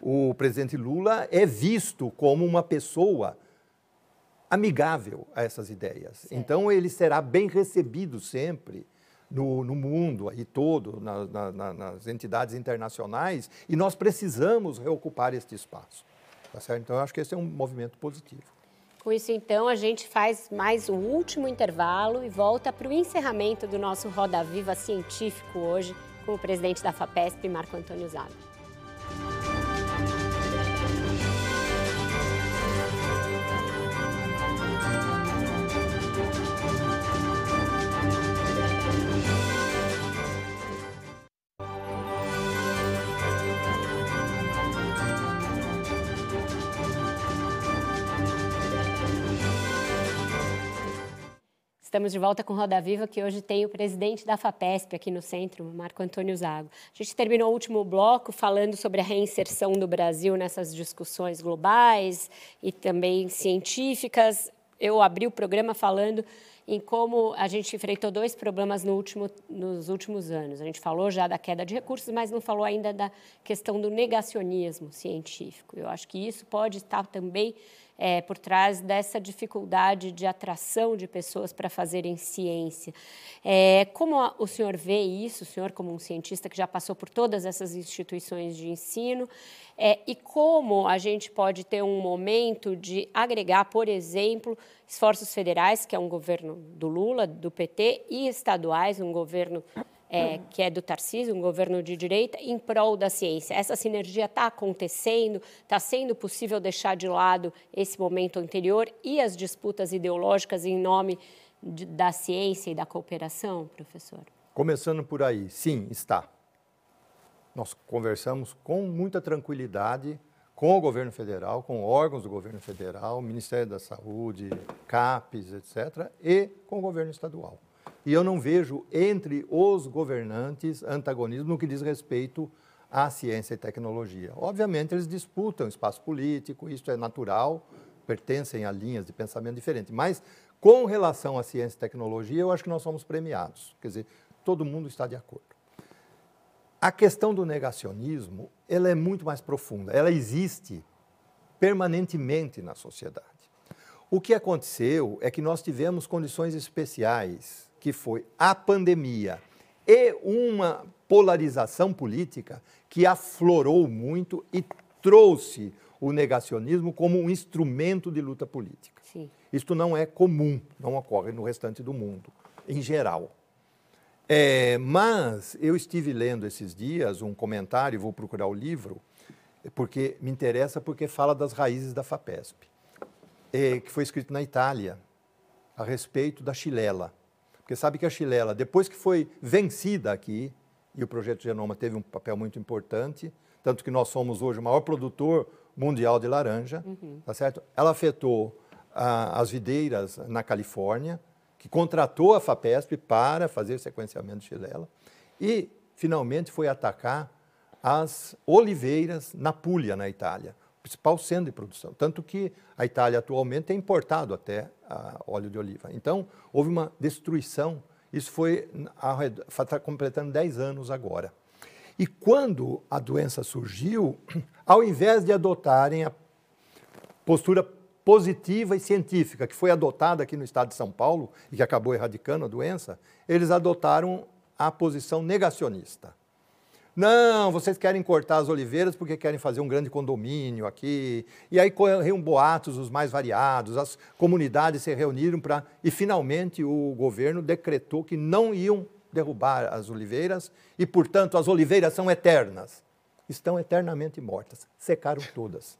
o presidente Lula é visto como uma pessoa amigável a essas ideias. Certo. Então, ele será bem recebido sempre no, no mundo aí todo, na, na, nas entidades internacionais, e nós precisamos reocupar este espaço. Tá certo? Então, eu acho que esse é um movimento positivo. Com isso, então, a gente faz mais um último intervalo e volta para o encerramento do nosso Roda Viva Científico hoje, com o presidente da FAPESP, Marco Antônio Zago. Estamos de volta com Roda Viva, que hoje tem o presidente da FAPESP aqui no centro, Marco Antônio Zago. A gente terminou o último bloco falando sobre a reinserção do Brasil nessas discussões globais e também científicas. Eu abri o programa falando em como a gente enfrentou dois problemas no último, nos últimos anos. A gente falou já da queda de recursos, mas não falou ainda da questão do negacionismo científico. Eu acho que isso pode estar também é, por trás dessa dificuldade de atração de pessoas para fazerem ciência. É, como o senhor vê isso, o senhor como um cientista que já passou por todas essas instituições de ensino, é, e como a gente pode ter um momento de agregar, por exemplo, esforços federais, que é um governo do Lula, do PT, e estaduais, um governo é, que é do Tarcísio, um governo de direita, em prol da ciência. Essa sinergia está acontecendo, está sendo possível deixar de lado esse momento anterior e as disputas ideológicas em nome de, da ciência e da cooperação, professor? Começando por aí, sim, está. Nós conversamos com muita tranquilidade com o governo federal, com órgãos do governo federal, Ministério da Saúde, CAPES, etc., e com o governo estadual. E eu não vejo entre os governantes antagonismo no que diz respeito à ciência e tecnologia. Obviamente, eles disputam espaço político, isso é natural, pertencem a linhas de pensamento diferentes. Mas, com relação à ciência e tecnologia, eu acho que nós somos premiados. Quer dizer, todo mundo está de acordo. A questão do negacionismo, ela é muito mais profunda. Ela existe permanentemente na sociedade. O que aconteceu é que nós tivemos condições especiais que foi a pandemia e uma polarização política que aflorou muito e trouxe o negacionismo como um instrumento de luta política. Sim. Isto não é comum, não ocorre no restante do mundo, em geral. É, mas eu estive lendo esses dias um comentário, vou procurar o livro, porque me interessa porque fala das raízes da FAPESP, é, que foi escrito na Itália, a respeito da chilela. Porque sabe que a chilela, depois que foi vencida aqui, e o projeto Genoma teve um papel muito importante, tanto que nós somos hoje o maior produtor mundial de laranja, uhum. tá certo? Ela afetou ah, as videiras na Califórnia, que contratou a FAPESP para fazer sequenciamento de chilela, e finalmente foi atacar as oliveiras na Puglia, na Itália, principal centro de produção. Tanto que a Itália atualmente tem importado até óleo de oliva. Então, houve uma destruição. Isso foi, está completando 10 anos agora. E quando a doença surgiu, ao invés de adotarem a postura positiva e científica que foi adotada aqui no estado de São Paulo e que acabou erradicando a doença, eles adotaram a posição negacionista. Não, vocês querem cortar as oliveiras porque querem fazer um grande condomínio aqui. E aí corriam boatos os mais variados, as comunidades se reuniram para. E finalmente o governo decretou que não iam derrubar as oliveiras e, portanto, as oliveiras são eternas. Estão eternamente mortas, secaram todas.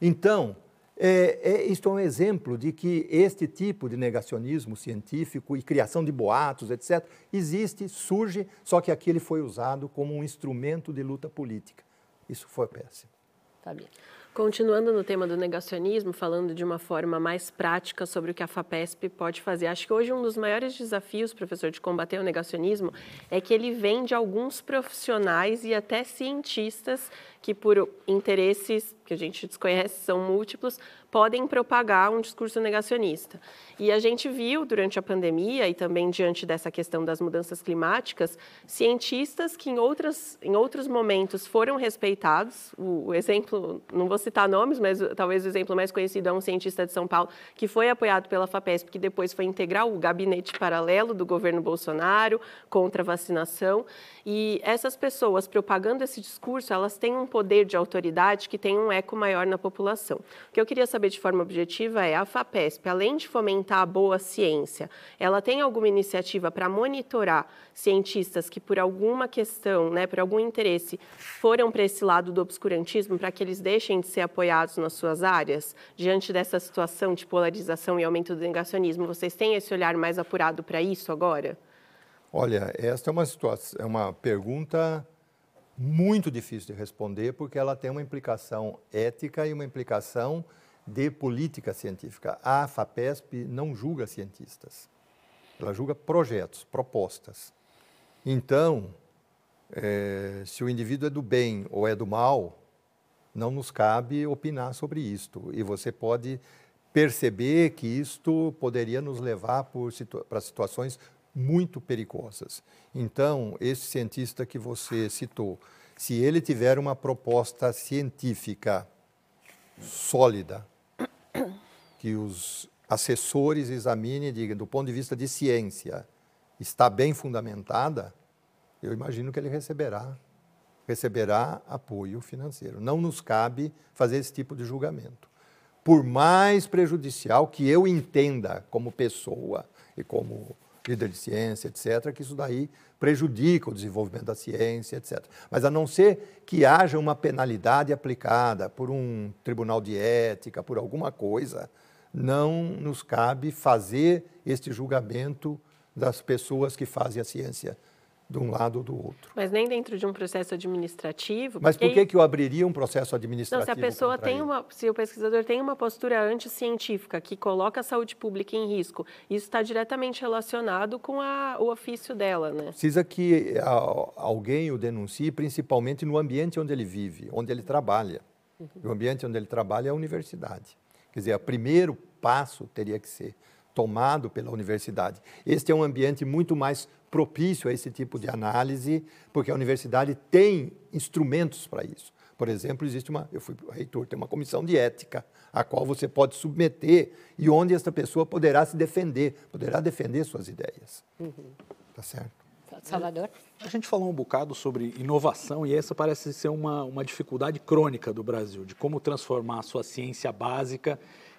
Então, é, é, isto é um exemplo de que este tipo de negacionismo científico e criação de boatos, etc., existe, surge, só que aqui ele foi usado como um instrumento de luta política. Isso foi péssimo. Fabi. Continuando no tema do negacionismo, falando de uma forma mais prática sobre o que a FAPESP pode fazer. Acho que hoje um dos maiores desafios, professor, de combater o negacionismo é que ele vem de alguns profissionais e até cientistas que, por interesses que a gente desconhece, são múltiplos, podem propagar um discurso negacionista. E a gente viu durante a pandemia e também diante dessa questão das mudanças climáticas, cientistas que em, outras, em outros momentos foram respeitados. O, o exemplo, não vou citar nomes, mas talvez o exemplo mais conhecido é um cientista de São Paulo que foi apoiado pela FAPESP, que depois foi integrar o gabinete paralelo do governo Bolsonaro contra a vacinação. E essas pessoas propagando esse discurso, elas têm um poder de autoridade que tem um eco maior na população. O que eu queria saber de forma objetiva é, a FAPESP, além de fomentar a boa ciência, ela tem alguma iniciativa para monitorar cientistas que por alguma questão, né, por algum interesse, foram para esse lado do obscurantismo, para que eles deixem de ser apoiados nas suas áreas? Diante dessa situação de polarização e aumento do negacionismo, vocês têm esse olhar mais apurado para isso agora? Olha, esta é uma situação, é uma pergunta muito difícil de responder porque ela tem uma implicação ética e uma implicação de política científica. A FAPESP não julga cientistas. ela julga projetos, propostas. Então, é, se o indivíduo é do bem ou é do mal, não nos cabe opinar sobre isto. E você pode perceber que isto poderia nos levar situa para situações muito perigosas. Então, esse cientista que você citou, se ele tiver uma proposta científica sólida, que os assessores examinem e digam, do ponto de vista de ciência, está bem fundamentada, eu imagino que ele receberá receberá apoio financeiro. Não nos cabe fazer esse tipo de julgamento. Por mais prejudicial que eu entenda como pessoa e como líder de ciência, etc., que isso daí prejudica o desenvolvimento da ciência, etc. Mas a não ser que haja uma penalidade aplicada por um tribunal de ética, por alguma coisa, não nos cabe fazer este julgamento das pessoas que fazem a ciência de um lado ou do outro. Mas nem dentro de um processo administrativo. Mas por que, que eu abriria um processo administrativo? Não, se a pessoa tem uma, se o pesquisador tem uma postura anticientífica que coloca a saúde pública em risco, isso está diretamente relacionado com a, o ofício dela, né? Precisa que a, alguém o denuncie, principalmente no ambiente onde ele vive, onde ele trabalha. Uhum. O ambiente onde ele trabalha é a universidade. Quer dizer, o primeiro passo teria que ser tomado pela universidade. Este é um ambiente muito mais propício a esse tipo de análise, porque a universidade tem instrumentos para isso. Por exemplo, existe uma, eu fui reitor, tem uma comissão de ética, a qual você pode submeter e onde esta pessoa poderá se defender, poderá defender suas ideias. Uhum. Tá certo? Salvador? A gente falou um bocado sobre inovação e essa parece ser uma, uma dificuldade crônica do Brasil, de como transformar a sua ciência básica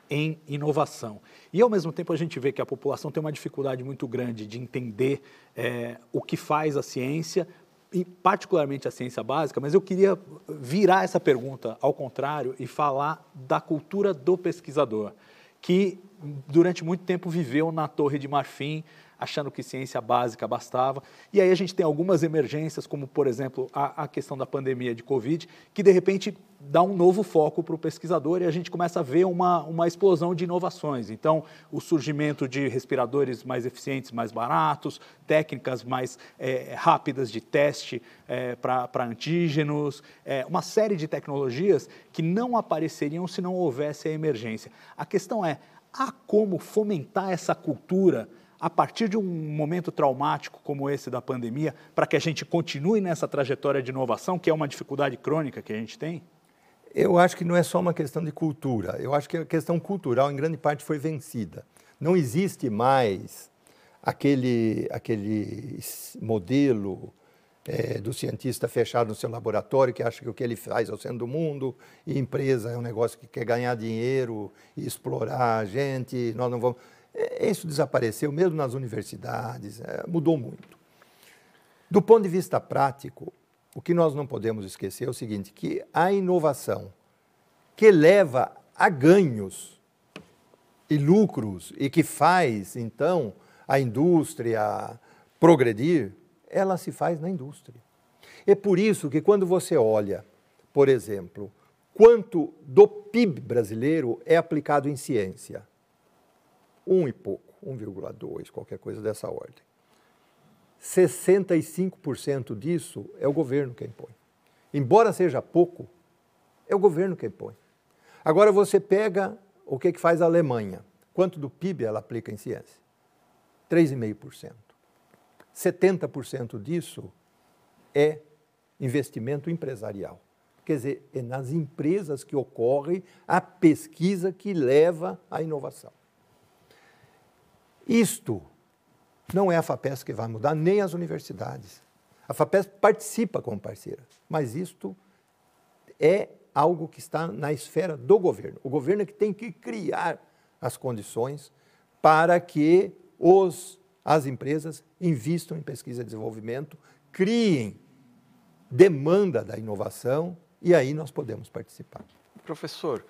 em inovação. E, ao mesmo tempo, a gente vê que a população tem uma dificuldade muito grande de entender é, o que faz a ciência, e particularmente a ciência básica, mas eu queria virar essa pergunta ao contrário e falar da cultura do pesquisador, que durante muito tempo viveu na Torre de Marfim, achando que ciência básica bastava. E aí a gente tem algumas emergências, como, por exemplo, a, a questão da pandemia de Covid, que de repente dá um novo foco para o pesquisador e a gente começa a ver uma, uma explosão de inovações. Então, o surgimento de respiradores mais eficientes, mais baratos, técnicas mais é, rápidas de teste é, para antígenos, é, uma série de tecnologias que não apareceriam se não houvesse a emergência. A questão é, há como fomentar essa cultura a partir de um momento traumático como esse da pandemia, para que a gente continue nessa trajetória de inovação, que é uma dificuldade crônica que a gente tem? Eu acho que não é só uma questão de cultura. Eu acho que a questão cultural, em grande parte, foi vencida. Não existe mais aquele, aquele modelo é, do cientista fechado no seu laboratório, que acha que o que ele faz é o centro do mundo, e empresa é um negócio que quer ganhar dinheiro explorar a gente, nós não vamos isso desapareceu mesmo nas universidades, é, mudou muito. Do ponto de vista prático, o que nós não podemos esquecer é o seguinte, que a inovação que leva a ganhos e lucros e que faz, então, a indústria progredir, ela se faz na indústria. É por isso que quando você olha, por exemplo, quanto do PIB brasileiro é aplicado em ciência, um e pouco, 1,2, qualquer coisa dessa ordem. 65% disso é o governo quem põe. Embora seja pouco, é o governo quem põe. Agora você pega o que, que faz a Alemanha. Quanto do PIB ela aplica em ciência? 3,5%. 70% disso é investimento empresarial. Quer dizer, é nas empresas que ocorre a pesquisa que leva à inovação. Isto não é a FAPESP que vai mudar, nem as universidades. A FAPESP participa como parceira, mas isto é algo que está na esfera do governo. O governo é que tem que criar as condições para que os, as empresas invistam em pesquisa e desenvolvimento, criem demanda da inovação e aí nós podemos participar. Professor,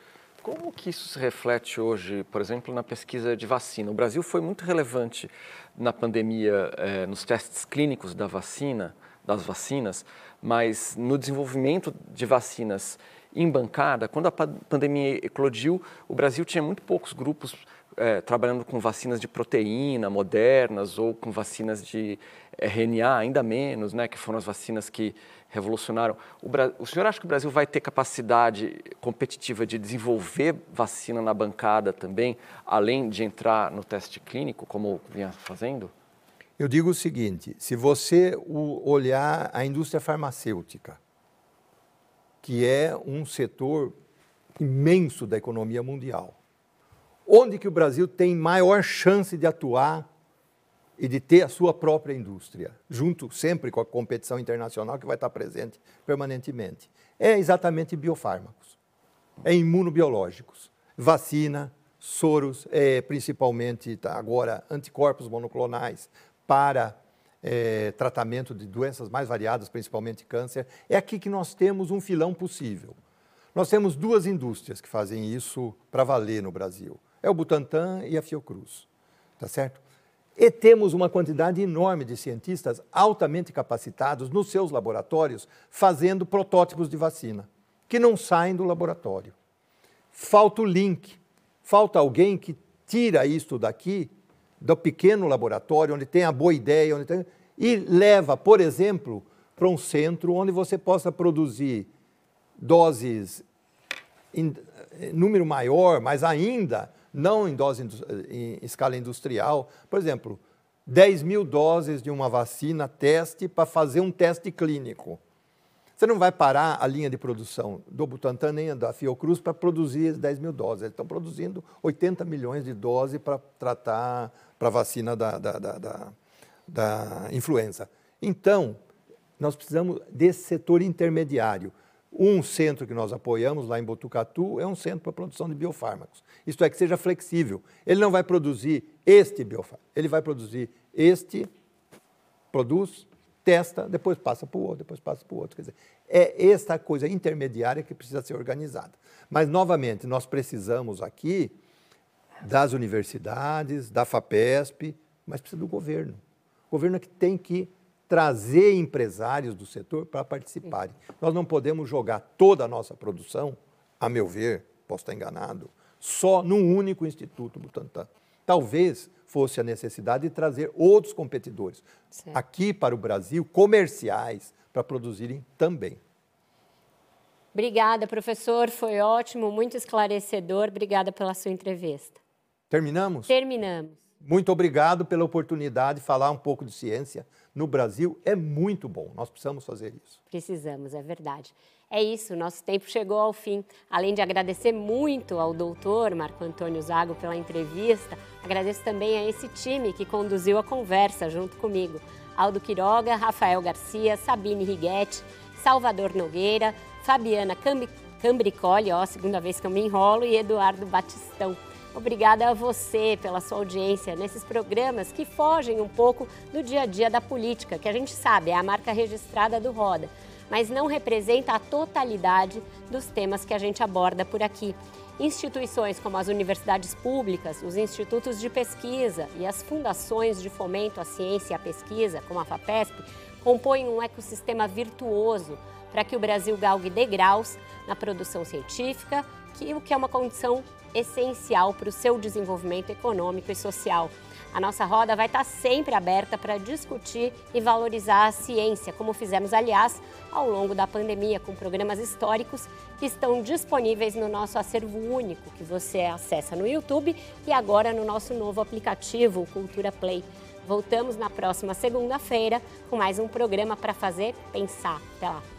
como que isso se reflete hoje, por exemplo, na pesquisa de vacina? O Brasil foi muito relevante na pandemia, eh, nos testes clínicos da vacina, das vacinas, mas no desenvolvimento de vacinas em bancada, quando a pandemia eclodiu, o Brasil tinha muito poucos grupos é, trabalhando com vacinas de proteína modernas ou com vacinas de RNA ainda menos, né, que foram as vacinas que revolucionaram. O, o, senhor acha que o Brasil vai ter capacidade competitiva de desenvolver vacina na bancada também, além de entrar no teste clínico, como vinha fazendo? Eu digo o seguinte: se você olhar a indústria farmacêutica, que é um setor imenso da economia mundial, onde que o Brasil tem maior chance de atuar e de ter a sua própria indústria, junto sempre com a competição internacional que vai estar presente permanentemente. É exatamente biofármacos, é imunobiológicos, vacina, soros, é, principalmente tá, agora anticorpos monoclonais para é, tratamento de doenças mais variadas, principalmente câncer. É aqui que nós temos um filão possível. Nós temos duas indústrias que fazem isso para valer no Brasil. É o Butantan e a Fiocruz, tá certo? E temos uma quantidade enorme de cientistas altamente capacitados nos seus laboratórios fazendo protótipos de vacina, que não saem do laboratório. Falta o link, falta alguém que tira isto daqui, do pequeno laboratório, onde tem a boa ideia, onde tem, e leva, por exemplo, para um centro onde você possa produzir doses em número maior, mas ainda não em dose em escala industrial. Por exemplo, 10 mil doses de uma vacina teste para fazer um teste clínico. Você não vai parar a linha de produção do Butantan nem da Fiocruz para produzir 10 mil doses. Eles estão produzindo 80 milhões de doses para tratar para a vacina da, da, da, da, da influenza. Então, nós precisamos desse setor intermediário. Um centro que nós apoiamos lá em Botucatu é um centro para produção de biofármacos. Isto é, que seja flexível. Ele não vai produzir este biofármaco, ele vai produzir este, produz, testa, depois passa para o outro, depois passa para o outro. Quer dizer, é esta coisa intermediária que precisa ser organizada. Mas, novamente, nós precisamos aqui das universidades, da FAPESP, mas precisa do governo. O governo é que tem que trazer empresários do setor para participarem. Nós não podemos jogar toda a nossa produção, a meu ver, posso estar enganado, só num único instituto Butantan. Talvez fosse a necessidade de trazer outros competidores certo. aqui para o Brasil, comerciais, para produzirem também. Obrigada, professor. Foi ótimo, muito esclarecedor. Obrigada pela sua entrevista. Terminamos? Terminamos. Muito obrigado pela oportunidade de falar um pouco de ciência no Brasil. É muito bom, nós precisamos fazer isso. Precisamos, é verdade. É isso, nosso tempo chegou ao fim. Além de agradecer muito ao doutor Marco Antônio Zago pela entrevista, agradeço também a esse time que conduziu a conversa junto comigo. Aldo Quiroga, Rafael Garcia, Sabine Righetti, Salvador Nogueira, Fabiana Cambricoli, ó, segunda vez que eu me enrolo, e Eduardo Batistão. Obrigada a você pela sua audiência nesses programas que fogem um pouco do dia a dia da política, que a gente sabe é a marca registrada do Roda, mas não representa a totalidade dos temas que a gente aborda por aqui. Instituições como as universidades públicas, os institutos de pesquisa e as fundações de fomento à ciência e à pesquisa, como a FAPESP, compõem um ecossistema virtuoso para que o Brasil galgue degraus na produção científica, que, o que é uma condição essencial para o seu desenvolvimento econômico e social. A nossa roda vai estar sempre aberta para discutir e valorizar a ciência, como fizemos, aliás, ao longo da pandemia, com programas históricos que estão disponíveis no nosso acervo único, que você acessa no YouTube e agora no nosso novo aplicativo, Cultura Play. Voltamos na próxima segunda-feira com mais um programa para fazer pensar. Até lá!